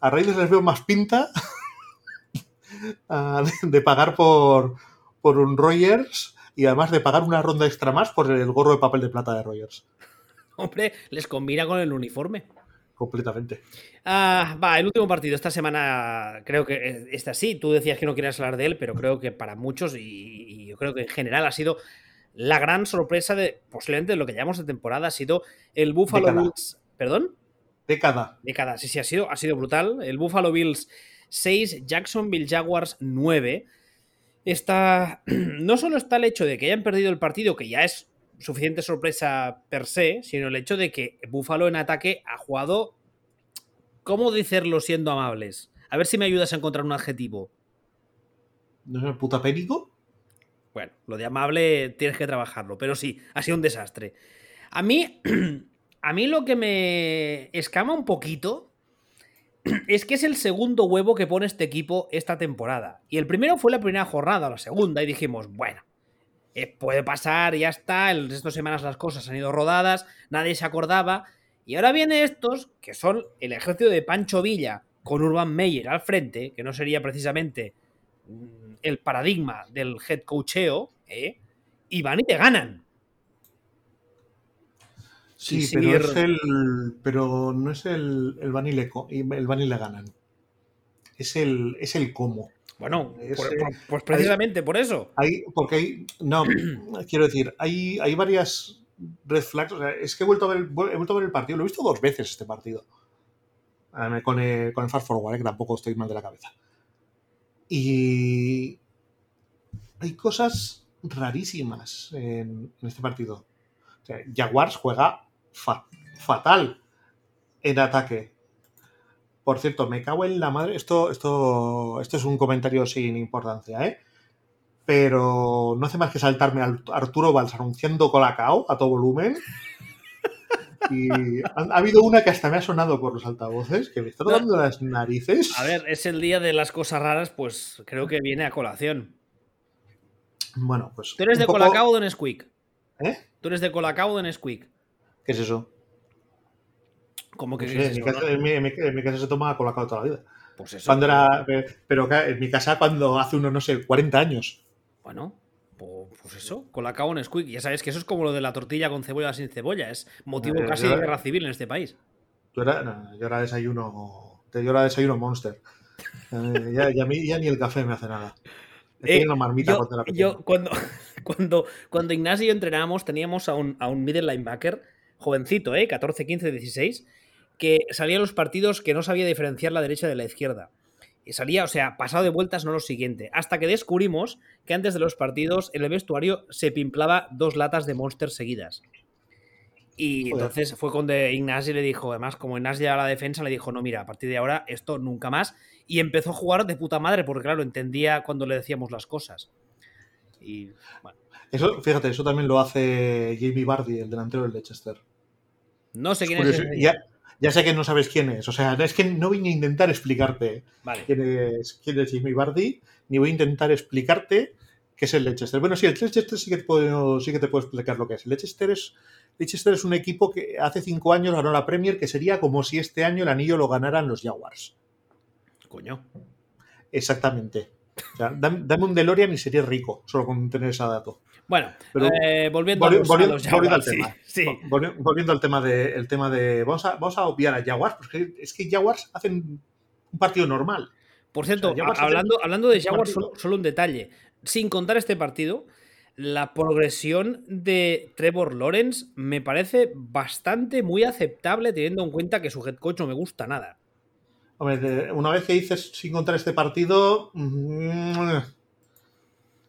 A Raiders les veo más pinta de, de pagar por, por un Rogers y además de pagar una ronda extra más por el gorro de papel de plata de Rogers. Hombre, les combina con el uniforme. Completamente. Ah, va, el último partido esta semana creo que está sí. Tú decías que no querías hablar de él, pero creo que para muchos y, y yo creo que en general ha sido la gran sorpresa de posiblemente de lo que llamamos de temporada ha sido el Buffalo Década. Bills. ¿Perdón? Década. Década, sí, sí, ha sido, ha sido brutal. El Buffalo Bills 6, Jacksonville Jaguars 9. Está. No solo está el hecho de que hayan perdido el partido, que ya es suficiente sorpresa per se, sino el hecho de que Buffalo en ataque ha jugado. ¿Cómo decirlo siendo amables? A ver si me ayudas a encontrar un adjetivo. ¿No es el puta pénico? Bueno, lo de amable tienes que trabajarlo, pero sí, ha sido un desastre. A mí, a mí lo que me escama un poquito es que es el segundo huevo que pone este equipo esta temporada. Y el primero fue la primera jornada, la segunda, y dijimos, bueno, eh, puede pasar, ya está, el resto de semanas las cosas han ido rodadas, nadie se acordaba. Y ahora viene estos, que son el ejército de Pancho Villa con Urban Meyer al frente, que no sería precisamente mm, el paradigma del head coacheo, ¿eh? y van y te ganan. Sí, pero, es el, pero no es el, el van y le, el van y le ganan. Es el, es el cómo. Bueno, por- por- pues precisamente por eso. Hay, porque hay, no, quiero decir, hay, hay varias red flags. O sea, es que he vuelto, a ver, he vuelto a ver el partido, lo he visto dos veces este partido. Ah, Con el, con el Fast Forward, eh, que tampoco estoy mal de la cabeza. Y hay cosas rarísimas en, en este partido. O sea, Jaguars juega fa- fatal en ataque. Por cierto, me cago en la madre. Esto, esto, esto es un comentario sin importancia, ¿eh? Pero no hace más que saltarme a Arturo Valls anunciando Colacao a todo volumen. Y ha, ha habido una que hasta me ha sonado por los altavoces, que me está tocando las narices. A ver, es el día de las cosas raras, pues creo que viene a colación. Bueno, pues. ¿Tú eres de poco- Colacao o de Nesquik? ¿Eh? ¿Tú eres de Colacao o de Nesquik? ¿Qué es eso? ¿Cómo que No qué sé, es en, mi casa, no? en mi- en mi- en mi casa se toma Colacao toda la vida. Pues eso. Cuando era. Pero que en mi casa, cuando hace unos, no sé, 40 años. Bueno, pues eso, Colacao o Nesquik. Ya sabes que eso es como lo de la tortilla con cebolla sin cebolla. Es motivo Eh, casi de guerra civil en este país. Yo era, no, yo era desayuno. Yo era desayuno monster. Eh, ya, ya ni el café me hace nada. Eh, marmita yo, cuando era pequeño. yo cuando, cuando, cuando Ignacio y yo entrenábamos, teníamos a un, a un middle linebacker, jovencito, ¿eh? 14, 15, 16, que salía a los partidos que no sabía diferenciar la derecha de la izquierda. Y salía, o sea, pasado de vueltas, no lo siguiente. Hasta que descubrimos que antes de los partidos, en el vestuario se pimplaba dos latas de Monster seguidas. Y Joder. entonces fue cuando Ignasi le dijo, además, como Ignasi ya la defensa, le dijo, no, mira, a partir de ahora esto nunca más. Y empezó a jugar de puta madre, porque claro, entendía cuando le decíamos las cosas. Y bueno, Eso, fíjate, eso también lo hace Jamie Bardi, el delantero del Leicester. no sé quién es. ese. ya, ya sé que no sabes quién es. O sea, es que no voy a intentar explicarte Vale. quién es, quién es Jamie Bardi, ni voy a intentar explicarte qué es el Leicester. Bueno, sí, el Leicester sí que te puedo, sí que te puedo explicar lo que es. El Leicester es, Leicester es un equipo que hace cinco años ganó la Premier, que sería como si este año el anillo lo ganaran los Jaguars. Coño. Exactamente. O sea, dame, dame un DeLorean y sería rico, solo con tener ese dato. Bueno, Pero- eh, volviendo, Volvi- a los, a volvi- los volviendo al sí, tema. sí. Volvi- Volviendo al tema de, el tema de. Vamos a, vamos a obviar a Jaguars, porque es que Jaguars hacen un partido normal. Por cierto, O sea, hablando, hablando de Jaguars, solo, solo un detalle. Sin contar este partido, la progresión de Trevor Lawrence me parece bastante muy aceptable teniendo en cuenta que su head coach no me gusta nada. Hombre, una vez que dices sin contar este partido. mm,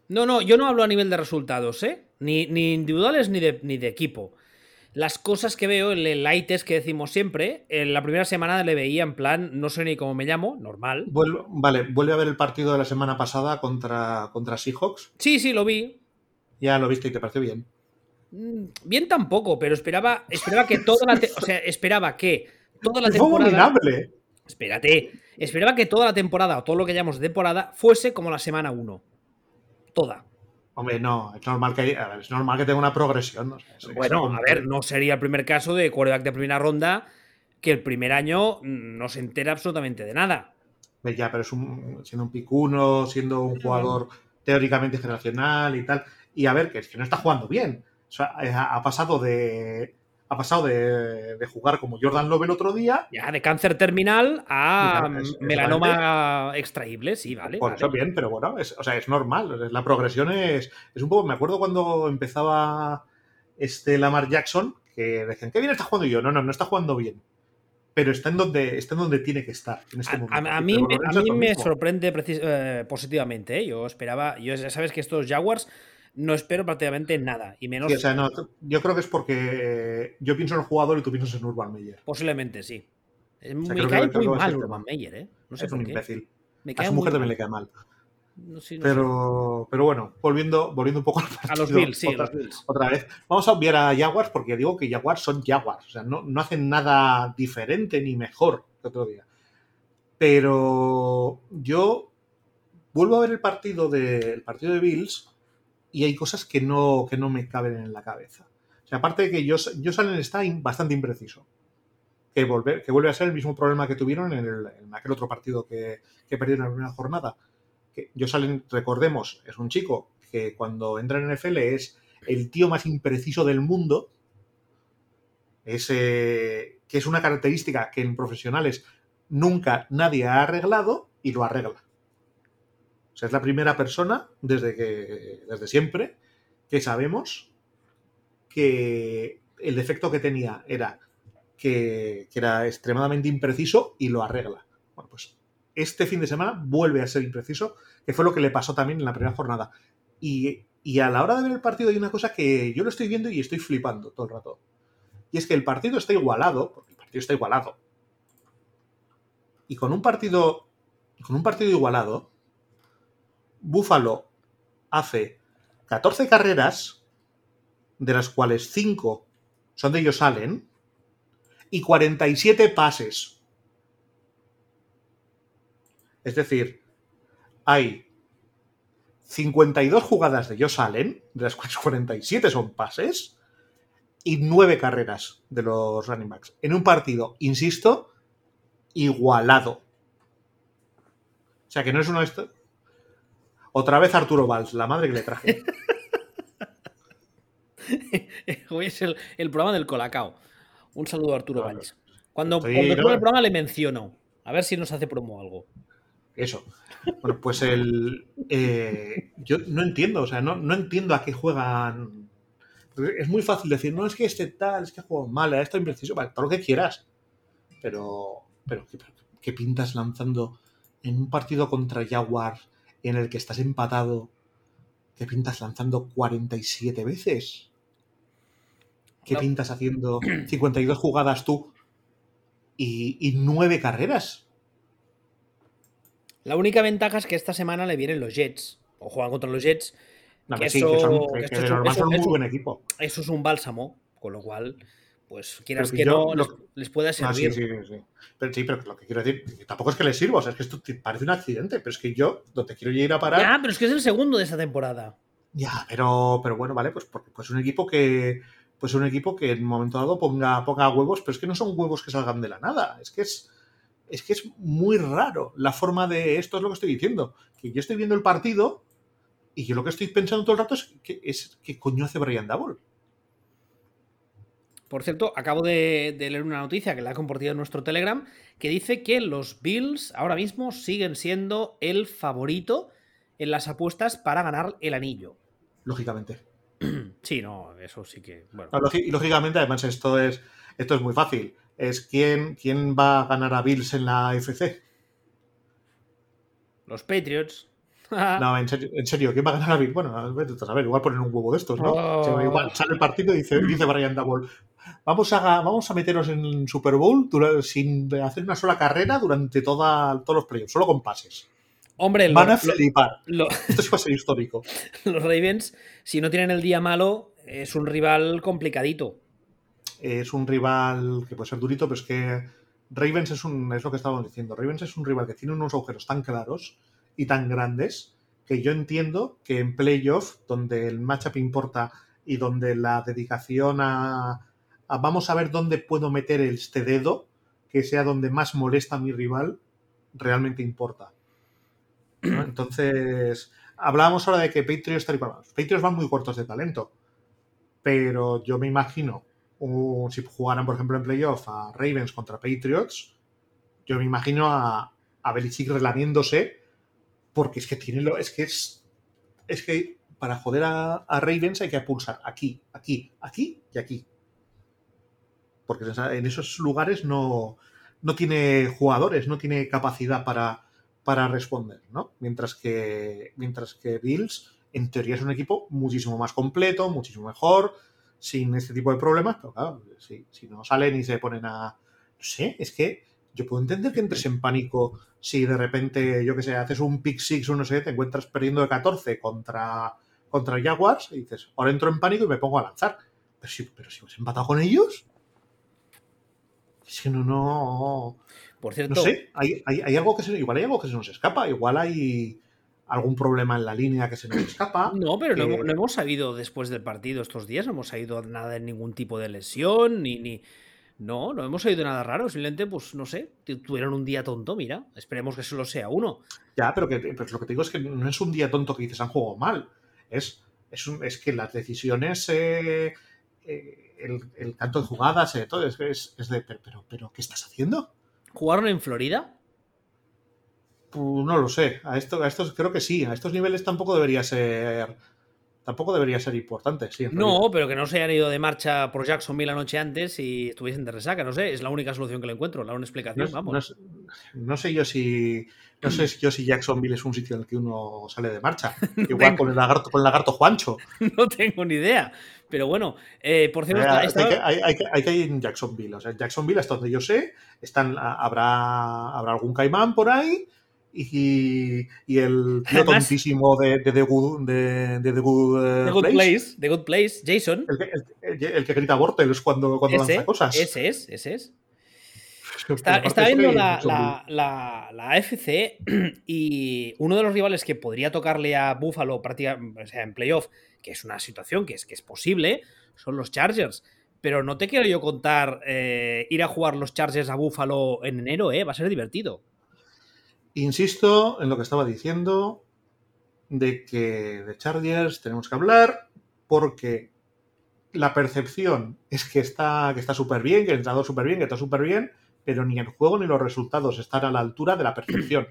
No, no, yo no hablo a nivel de resultados, ¿eh? Ni, ni individuales ni de, ni de equipo. Las cosas que veo, el light test que decimos siempre, en la primera semana le veía en plan, no sé ni cómo me llamo, normal. vuelve- vale, vuelve a ver el partido de la semana pasada contra, contra Seahawks. Sí, sí, lo vi. Ya lo viste y te pareció bien. Mm, Bien tampoco, pero esperaba, esperaba que toda la, o sea, esperaba que toda la temporada, abominable. espérate, esperaba que toda la temporada o todo lo que llamamos de temporada fuese como la semana 1. Toda. Hombre, no, es normal que, es normal que tenga una progresión. es- Bueno, a ver, no sería el primer caso de quarterback de primera ronda que el primer año no se entera absolutamente de nada. Ya, pero es un, siendo un picuno, siendo un jugador teóricamente generacional y tal. Y a ver, que es que no está jugando bien. O sea, ha, ha pasado de. Ha pasado de, de jugar como Jordan Love el otro día. Ya, de cáncer terminal a es- melanoma extraíble, sí, vale. Por vale. eso bien, pero bueno, es, o sea, es normal. La progresión es, es un poco. Me acuerdo cuando empezaba este Lamar Jackson, que decían, ¿qué bien está jugando? Y yo, no, no, no está jugando bien. Pero está en donde, está en donde tiene que estar. En este A, momento. a- mí, me- a mí me sorprende eh, positivamente. ¿eh? Yo esperaba, yo ya sabes que estos Jaguars no espero prácticamente nada. Y menos, Sí, o sea, no, yo creo que es porque yo pienso en el jugador y tú piensas en Urban Meyer. posiblemente sí. Es- me cae que muy mal Urban. Meyer, ¿eh? No sé es por un qué. imbécil. Me A su muy mujer también le cae mal. No, sí, no sé. Pero, pero bueno, volviendo, volviendo un poco al A los Bills, sí, a otra, los Bills. otra vez. Vamos a obviar a Jaguars porque digo que Jaguars son Jaguars. O sea, no, no hacen nada diferente ni mejor que otro día. Pero yo vuelvo a ver el partido de, el partido de Bills y hay cosas que no, que no me caben en la cabeza. O sea, aparte de que Josh Allen está bastante impreciso. Que, volver, que vuelve a ser el mismo problema que tuvieron en, el- en aquel otro partido que, que perdieron en la primera jornada. Que Josh Allen, recordemos, es un chico que cuando entra en NFL es el tío más impreciso del mundo. Es, eh, que es una característica que en profesionales nunca nadie ha arreglado y lo arregla. O sea, es la primera persona desde que desde siempre que sabemos que el defecto que tenía era que, era extremadamente impreciso y lo arregla. Bueno, pues este fin de semana vuelve a ser impreciso, que fue lo que le pasó también en la primera jornada. Y, y a la hora de ver el partido hay una cosa que yo lo estoy viendo y estoy flipando todo el rato. Y es que el partido está igualado, porque el partido está igualado. Y con un partido, con un partido igualado, Buffalo hace 14 carreras, de las cuales 5 son de ellos salen, y 47 pases. Es decir, hay 52 jugadas de ellos salen, de las cuales 47 son pases, y 9 carreras de los running backs. En un partido, insisto, igualado. O sea que no es uno de estos. Otra vez Arturo Valls, la madre que le traje. Hoy es el, el programa del Colacao. Un saludo a Arturo Claro. Valls. Cuando, Estoy- cuando el programa le menciono. A ver si nos hace promo algo. Eso. Bueno, pues el. eh, yo no entiendo, o sea, no, no entiendo a qué juegan. Es muy fácil decir, no, es que este tal, es que juego mal, esto es impreciso, vale, todo lo que quieras. Pero. Pero, ¿qué, qué pintas lanzando en un partido contra Jaguars en el que estás empatado? ¿Qué pintas lanzando 47 veces? ¿Qué No. pintas haciendo 52 jugadas tú y, y 9 carreras? La única ventaja es que esta semana le vienen los Jets. O juegan contra los Jets. No, Que que sí, eso- que, son, que que- esto que de es un- normal eso- son un muy eso- buen equipo. Eso es un bálsamo. Con lo cual, pues quieras Pero que yo no, lo- les, pueda Ah, servir. sí, sí, sí. Pero sí, pero lo que quiero decir, que tampoco es que les sirva, o sea, es que esto te parece un accidente, pero es que yo donde quiero ir a parar. Ya, pero es que es el segundo de esta temporada. Ya, pero, pero bueno, vale, pues porque pues un equipo que. Pues un equipo que en un momento dado ponga, ponga huevos, pero es que no son huevos que salgan de la nada. Es que es. Es que es muy raro la forma de. Esto es lo que estoy diciendo. Que yo estoy viendo el partido y yo lo que estoy pensando todo el rato es que es qué coño hace Brian Double. Por cierto, acabo de, de leer una noticia que la ha compartido en nuestro Telegram que dice que los Bills ahora mismo siguen siendo el favorito en las apuestas para ganar el anillo. Lógicamente. Sí, no, eso sí que. Bueno, No, lógicamente, además, esto es, esto es muy fácil. Es quién, quién va a ganar a Bills en la FC. los Patriots. No, en serio, en serio, ¿quién va a ganar a Bills? Bueno, a ver, a ver, igual ponen un huevo de estos, ¿no? Oh. O sea, igual sale el partido y dice, dice Brian Double, vamos a, vamos a meteros en Super Bowl sin hacer una sola carrera durante toda, todos los playoffs, solo con pases. Hombre, Van a lo- flipar. lo- Esto sí va a ser histórico. los Ravens, si no tienen el día malo, es un rival complicadito. es un rival que puede ser durito, pero es que Ravens es, un, es lo que estábamos diciendo. Ravens es un rival que tiene unos agujeros tan claros y tan grandes que yo entiendo que en playoff, donde el matchup importa y donde la dedicación a, a vamos a ver dónde puedo meter este dedo, que sea donde más molesta a mi rival, realmente importa. ¿no? Entonces, hablábamos ahora de que Patriots, tal y. Los Patriots van muy cortos de talento, pero yo me imagino si jugaran, por ejemplo, en playoff a Ravens contra Patriots, yo me imagino a, a Belichick relamiéndose, porque es que tiene lo. Es que es. Es que para joder a, a Ravens hay que pulsar aquí, aquí, aquí y aquí. Porque en esos lugares no, no tiene jugadores, no tiene capacidad para, para responder, ¿no? Mientras que, mientras que Bills, en teoría, es un equipo muchísimo más completo, muchísimo mejor, sin este tipo de problemas, pero claro, si, si no salen y se ponen a. No sé, es que yo puedo entender que entres en pánico si de repente, yo que sé, haces un pick six o no sé, te encuentras perdiendo de 14 contra, contra Jaguars y dices, ahora entro en pánico y me pongo a lanzar. Pero si, pero si has empatado con ellos. Es que no, no. Por cierto, No sé, hay, hay, hay algo que se, igual hay algo que se nos escapa, igual hay, algún problema en la línea que se nos escapa. No, pero no, que- hemos- no hemos sabido después del partido estos días, no hemos sabido nada en ningún tipo de lesión, ni, ni. No, no hemos oído nada raro. Simplemente, pues no sé, tu- tuvieron un día tonto, mira. Esperemos que solo sea uno. Ya, pero, que, pero lo que te digo es que no es un día tonto que dices han jugado mal. Es, es, un- es que las decisiones, eh, eh, el, el canto de jugadas, eh, todo, es, es, es de, pero, pero, pero, ¿qué estás haciendo? ¿Jugaron en Florida? Pues no lo sé. A, esto, a estos creo que sí. A estos niveles tampoco debería ser. Tampoco debería ser importante, sí. No, realidad. pero que no se hayan ido de marcha por Jacksonville la noche antes y estuviesen de resaca. No sé, es la única solución que le encuentro. La No, explicación, vamos. no sé yo si. No sé yo si Jacksonville es un sitio en el que uno sale de marcha. Igual tengo- con el lagarto, con el lagarto Juancho. No tengo ni idea. Pero bueno, eh, por cierto, Eh, hay, que, hay, hay que- hay que ir en Jacksonville. O sea, en Jacksonville, hasta donde yo sé, están, habrá, habrá algún caimán por ahí. Y, y el tío Además- tontísimo de, de The Good, de, de The Good, eh, Good Place, Place, The Good Place, Jason. El, que, el- el- que grita Bortles cuando, cuando Ese, lanza cosas. ese es, ese es. Está, está viendo la, la, la, la AFC y uno de los rivales que podría tocarle a Buffalo prácticamente, o sea, en playoff, que es una situación que es, que es posible, son los Chargers. Pero no te quiero yo contar eh, ir a jugar los Chargers a Buffalo en enero, ¿eh? Va a ser divertido. Insisto en lo que estaba diciendo de que de Chargers tenemos que hablar porque la percepción es que está que está súper bien, que el entrenador súper bien, que está súper bien, pero ni el juego ni los resultados están a la altura de la percepción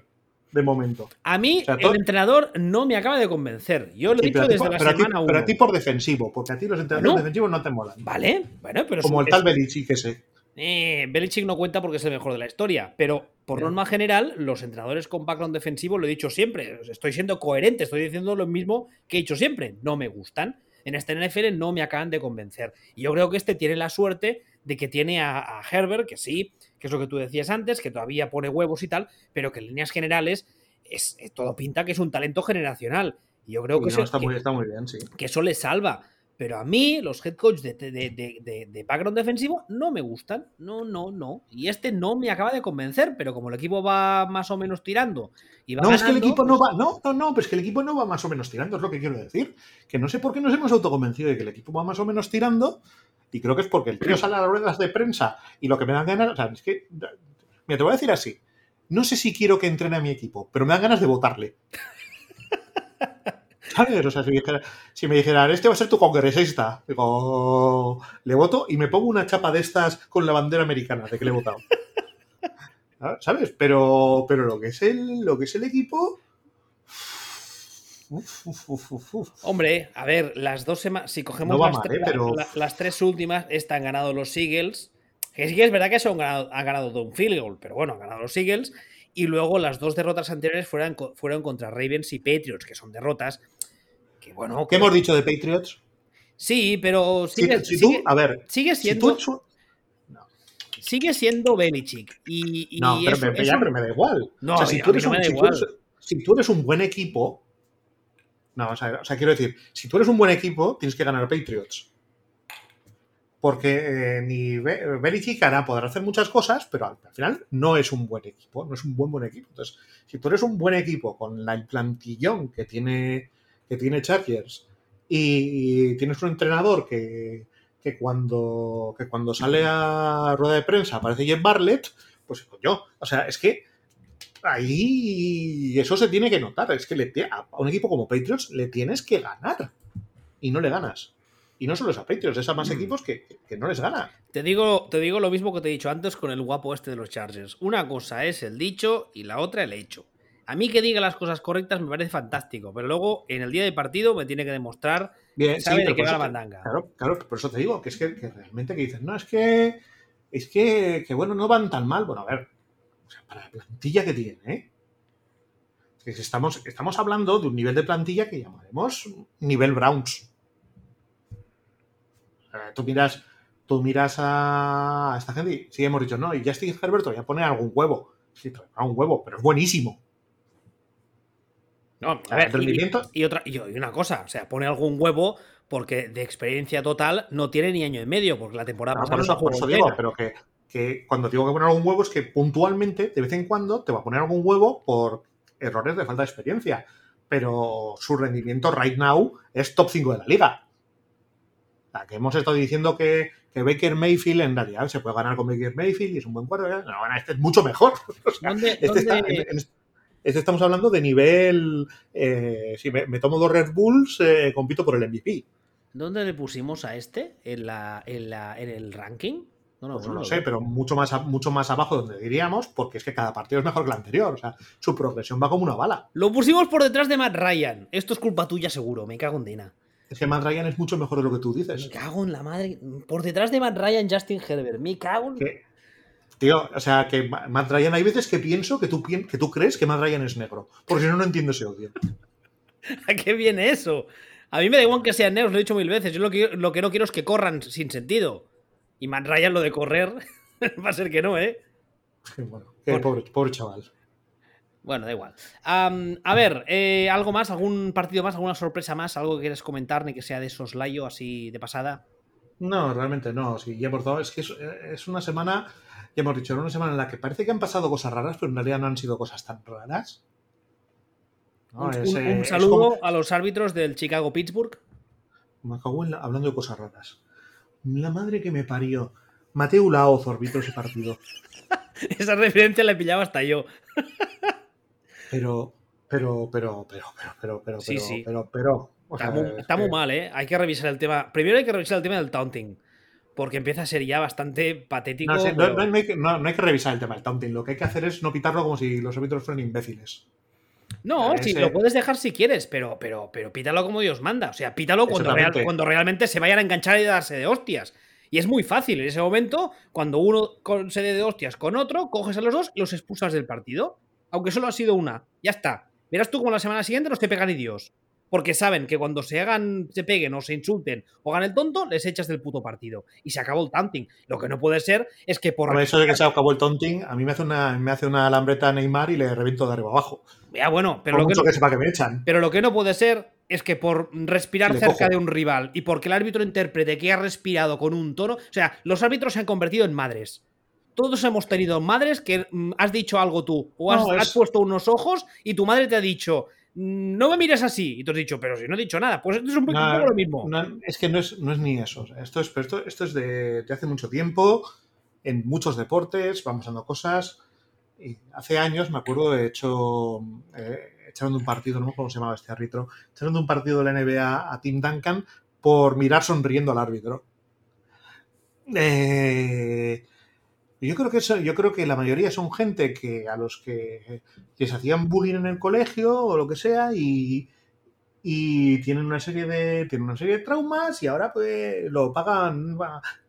de momento. A mí, O sea, todo- el entrenador no me acaba de convencer. Yo lo he Sí, dicho desde por- la semana pero a 1. ti por defensivo, porque a ti los entrenadores defensivos no te molan. Vale, bueno, pero Como el tal Belichick ese. Eh, Belichick no cuenta porque es el mejor de la historia, pero por norma general, los entrenadores con background defensivo, lo he dicho siempre, estoy siendo coherente, estoy diciendo lo mismo que he dicho siempre, no me gustan. En este NFL no me acaban de convencer. Y yo creo que este tiene la suerte de que tiene a, a Herbert, que sí, que es lo que tú decías antes, que todavía pone huevos y tal, pero que en líneas generales es, es- todo pinta que es un talento generacional. Y yo creo que, no, eso, está, que- muy, está muy bien, sí. que eso le salva. Pero a mí, los head coach de, de, de- de- de background defensivo no me gustan. No, no, no. Y este no me acaba de convencer, pero como el equipo va más o menos tirando y va No, es que el equipo no pues- va. No, no, no, pero es que el equipo no va más o menos tirando, es lo que quiero decir. Que no sé por qué nos hemos autoconvencido de que el equipo va más o menos tirando. Y creo que es porque el tío sale a las ruedas de prensa y lo que me dan ganas. O sea, es que. Mira, te voy a decir así. No sé si quiero que entrene a mi equipo, pero me dan ganas de votarle. ¿Sabes? O sea, si me, dijera, si me dijeran, este va a ser tu congresista, digo, le voto y me pongo una chapa de estas con la bandera americana de que le he votado. ¿Sabes? Pero, pero lo que es el, lo que es el equipo. uf, uf, uf, uf, uf. Hombre, a ver, las dos semanas. Si cogemos No va las, mal, tres- ¿eh? Pero- la- la- las tres últimas, están ganado los Eagles. Que sí que es verdad que son ganado, han ganado de un field goal, pero bueno, han ganado los Eagles. Y luego las dos derrotas anteriores fueron, fueron contra Ravens y Patriots, que son derrotas. Que bueno. ¿Qué hemos dicho de Patriots? Sí, pero Si, sigue, si tú, sigue- a ver, sigue si siendo. tú. sigue siendo Belichick. Y, y No, pero, eso- me, ya, eso- pero me da igual. No, o sea, si tú, eres no un, si, tú eres, si tú eres un buen equipo. No, o sea, o sea, quiero decir, si tú eres un buen equipo, tienes que ganar Patriots. Porque eh, ni Be- Belichick hará, podrá hacer muchas cosas, pero al, al final no es un buen equipo, no es un buen buen equipo. Entonces, si tú eres un buen equipo con la, el plantillón que tiene, que tiene Chargers y, y tienes un entrenador que, que cuando, que cuando sale a rueda de prensa aparece Jeff Barlett, pues coño, o sea, es que ahí eso se tiene que notar. Es que le, a un equipo como Patriots le tienes que ganar y no le ganas. Y no solo es a Patriots, es a más Mm. equipos que, que no les gana. Te digo, te digo lo mismo que te he dicho antes con el guapo este de los Chargers. Una cosa es el dicho y la otra el hecho. A mí que diga las cosas correctas me parece fantástico, pero luego en el día de partido me tiene que demostrar Bien, que sabe de qué va la mandanga. Claro, claro, por eso te digo, que es que, que realmente que dices, no, es que, es que, que, bueno, no van tan mal. Bueno, a ver, o sea, para la plantilla que tiene, ¿eh? Es que estamos, estamos hablando de un nivel de plantilla que llamaremos nivel Browns. O sea, tú miras, tú miras a esta gente y sí hemos dicho, no, y Justin Herbert todavía pone algún huevo. Sí, un huevo, pero es buenísimo. No, a ver, rendimiento- y, y otra, y, y una cosa, o sea, pone algún huevo porque de experiencia total no tiene ni año y medio, porque la temporada No, pasada no por eso digo, pero que, que cuando digo que poner algún huevo es que puntualmente, de vez en cuando, te va a poner algún huevo por errores de falta de experiencia. pero su rendimiento right now es top 5 de la liga. O sea, que hemos estado diciendo que, que Baker Mayfield en realidad se puede ganar con Baker Mayfield y es un buen cuadro. No, bueno, este es mucho mejor. O sea, ¿Dónde- este, dónde- está- en- en- este estamos hablando de nivel. eh, si me, me tomo dos Red Bulls, eh, compito por el MVP. ¿Dónde le pusimos a este? ¿En, la, en, la, en el ranking? No, Pues no, no no lo sé, pero mucho más, mucho más abajo donde diríamos, porque es que cada partido es mejor que el anterior. O sea, su progresión va como una bala. Lo pusimos por detrás de Matt Ryan. Esto es culpa tuya seguro, me cago en Dina. Es que Matt Ryan es mucho mejor de lo que tú Me dices. cago en la madre. Por detrás de Matt Ryan, Justin Herbert. Me cago en... tío, o sea, que Ma- Matt Ryan, hay veces que pienso que tú, que tú crees que Matt Ryan es negro. Porque si no, no entiendo ese odio. ¿A qué viene eso? A mí me da igual que sean negros, lo he dicho mil veces. Yo lo que, lo que no quiero es que corran sin sentido. Y Matt Ryan lo de correr va a ser que no, ¿eh? Bueno, Bueno. pobre, pobre chaval. Bueno, da igual. A ver, eh, ¿algo más? ¿Algún partido más? ¿Alguna sorpresa más? ¿Algo que quieres comentar? Ni que sea de soslayo así de pasada. No, realmente no. Sí, ya por todo, es que es, es una semana, ya hemos dicho, era una semana en la que parece que han pasado cosas raras, pero en realidad no han sido cosas tan raras. No, un, es, un- un es saludo a los árbitros del Chicago-Pittsburgh. Me cago en la- hablando de cosas raras. La madre que me parió. Mateo Laoz arbitró ese partido. Esa referencia la pillaba hasta yo. Pero, pero, pero, pero, pero, pero, pero, Sí, pero, sí. pero, pero. Está, muy, está mal, ¿eh? Hay que revisar el tema. Primero hay que revisar el tema del taunting. Porque empieza a ser ya bastante patético. No, sí, no- pero- no- no hay que, no- no hay que revisar el tema del taunting. Lo que hay que hacer es no pitarlo como si los árbitros fueran imbéciles. No, Ese- sí, lo puedes dejar si quieres, pero, pero, pero pítalo como Dios manda. O sea, pítalo cuando, real- Exactamente. cuando realmente se vayan a enganchar y darse de hostias. Y es muy fácil. En ese momento, cuando uno se dé de hostias con otro, coges a los dos y los expulsas del partido. Aunque solo ha sido una. Ya está. Verás tú como la semana siguiente no te pegan ni Dios. Porque saben que cuando se hagan, se peguen o se insulten o hagan el tonto, les echas del puto partido. Y se acabó el taunting. Lo que no puede ser es que por. Por eso de que se acabó el taunting, a mí me hace una, me hace una alambreta a Neymar y le reviento de arriba abajo. Ya, bueno, pero Por lo que, mucho no- que sepa que me echan. Pero lo que no puede ser es que por respirar Le cerca cojo. de un rival y porque el árbitro interprete que ha respirado con un tono. O sea, los árbitros se han convertido en madres. Todos hemos tenido madres que mm, has dicho algo tú o has, No, es- has puesto unos ojos y tu madre te ha dicho, "Mm, no me mires así. Y tú has dicho, pero si no he dicho nada. Pues esto es un poco, un No, poco lo mismo. no, es que no es, no es ni eso. Esto, es, esto, esto es de, de hace mucho tiempo, en muchos deportes, van pasando cosas. Y hace años, me acuerdo, de hecho, eh, echaron de un partido, no me acuerdo cómo se llamaba este árbitro, echaron de un partido de la NBA a Tim Duncan por mirar sonriendo al árbitro. Eh, yo creo que eso, yo creo que la mayoría son gente que a los que, se hacían bullying en el colegio o lo que sea y, y tienen una serie de tienen una serie de traumas y ahora pues lo pagan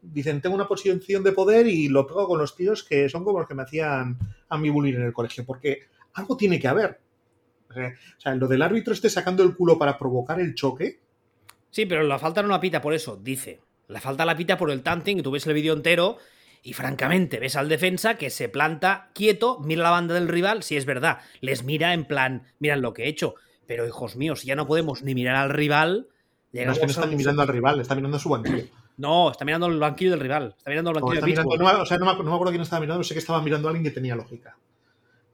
dicen tengo una posición de poder y lo pago con los tíos que son como los que me hacían a mi bullying en el colegio porque algo tiene que haber o sea, lo del árbitro esté sacando el culo para provocar el choque Sí, pero la falta no la pita por eso, dice. La falta la pita por el taunting y tú ves el vídeo entero y francamente ves al defensa que se planta quieto, mira la banda del rival, si es verdad, les mira en plan, miran lo que he hecho. Pero hijos míos, ya no podemos ni mirar al rival, no es que no está a ni mirando al rival está mirando a su banquillo No, está mirando el banquillo del rival, está mirando el banquillo está de mirando- Pittsburgh. no, o sea, no me, no me acuerdo quién estaba mirando sé que estaba mirando a alguien que tenía lógica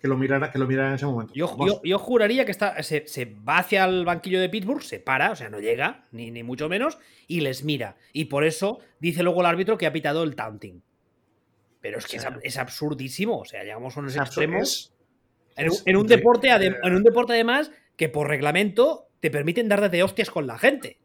que lo mirara que lo mirara en ese momento Yo, Vamos. yo- yo juraría que está, se, se va hacia el banquillo de Pittsburgh, se para, o sea, no llega, ni, ni mucho menos, y les mira. Y por eso dice luego el árbitro que ha pitado el taunting. Pero es que es, ab- es absurdísimo, o sea, llegamos a unos extremos. En un, en deporte, en un deporte además, que por reglamento te permiten dar de hostias con la gente.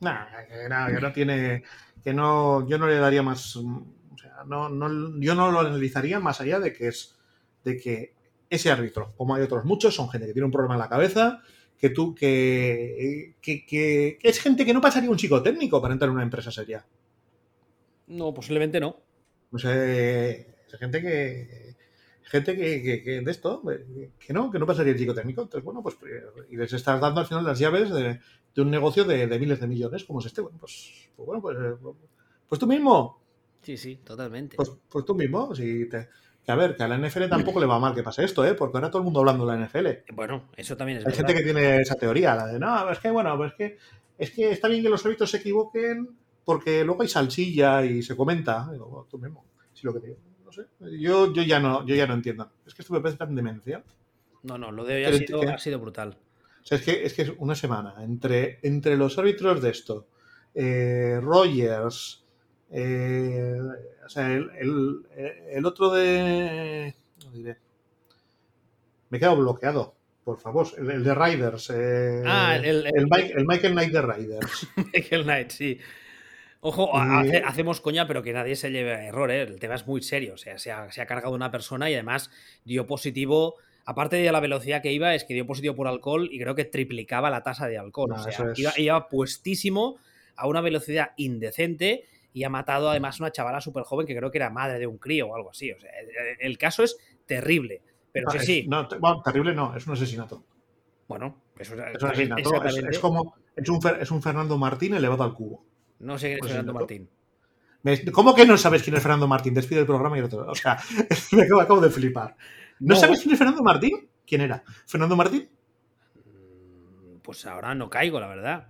Nah, que no, que no tiene. Que no. Yo no le daría más. O sea, no, no, yo no lo analizaría más allá de que es. De que ese árbitro, como hay otros muchos, son gente que tiene un problema en la cabeza. Que tú. Que, que, que- que es gente que no pasaría un psicotécnico para entrar en una empresa seria. No, posiblemente no. O sea, es gente que. Gente que, que- que de esto, eh, que no, que no pasaría el psicotécnico. Entonces, bueno, pues. Y les estás dando al final las llaves de, de un negocio de, de miles de millones, como es este. Bueno, pues. pues bueno, pues. eh, Pues tú mismo. Sí, sí, totalmente. Pues, pues tú mismo. Si te- que a ver, que a la NFL tampoco le va mal que pase esto, ¿eh? Porque ahora todo el mundo hablando de la NFL. bueno, eso también es Hay verdad. gente que tiene esa teoría, la de no, es que bueno, es que, es que está bien que los árbitros se equivoquen porque luego hay salsilla y se comenta. Digo, tú mismo, si lo que te digo. No sé. Yo, yo ya no, yo ya no entiendo. Es que esto me parece tan demencial. No, no, lo de hoy ha sido, que- ha sido brutal. O sea, es que es, que es una semana entre, entre los árbitros de esto, eh, Rogers, eh, o sea, el, el- el otro de... no diré. Me he quedado bloqueado, por favor. El, el de Riders. eh, Ah, el, Mike- el Michael Knight de Riders. Michael Knight, sí. Ojo, hace- hacemos coña, pero que nadie se lleve a error, ¿eh? El tema es muy serio. O sea, se ha, se ha cargado una persona y además dio positivo. Aparte de la velocidad que iba, es que dio positivo por alcohol y creo que triplicaba la tasa de alcohol. No, o sea, es- iba, iba puestísimo a una velocidad indecente y ha matado además a una chavala súper joven que creo que era madre de un crío o algo así. O sea, el, el caso es terrible. Pero No, sí, es- sí. no, te- bueno, terrible no, es un asesinato. Bueno, eso Es un asesinato. Es, como. Es un, Fer- es un Fernando Martín elevado al cubo. No sé quién es Pues Fernando. Martín. ¿Cómo que no sabes quién es Fernando Martín? Despide el programa y otro. O sea, me acabo, acabo de flipar. ¿No, No. sabes quién es Fernando Martín? ¿Quién era? ¿Fernando Martín? Mm, Pues ahora no caigo, la verdad.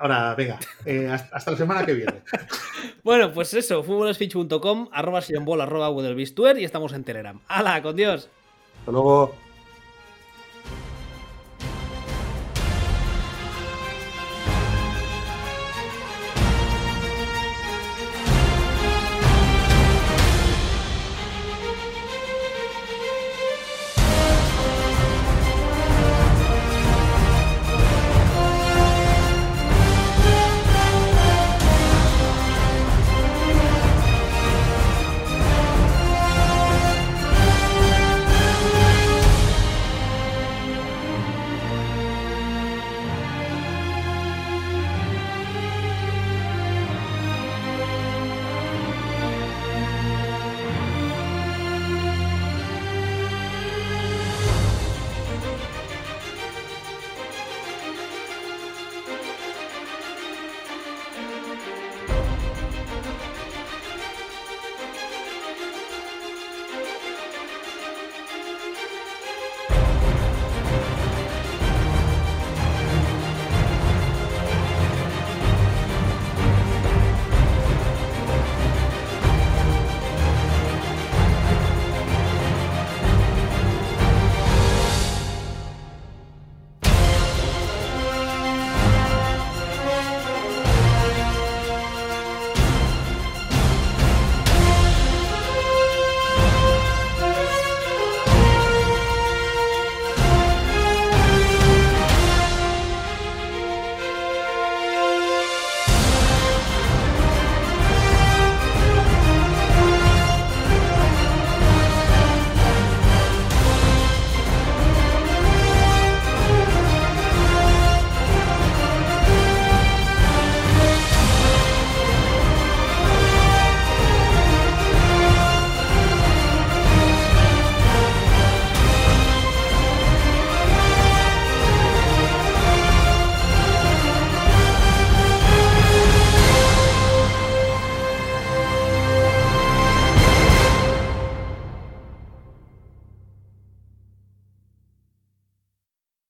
Ahora, venga, eh, hasta, hasta la semana que viene. Bueno, pues eso, futbolspeech.com, arroba sillonbol, arroba y estamos en Telegram. ¡Hala, con Dios! Hasta luego.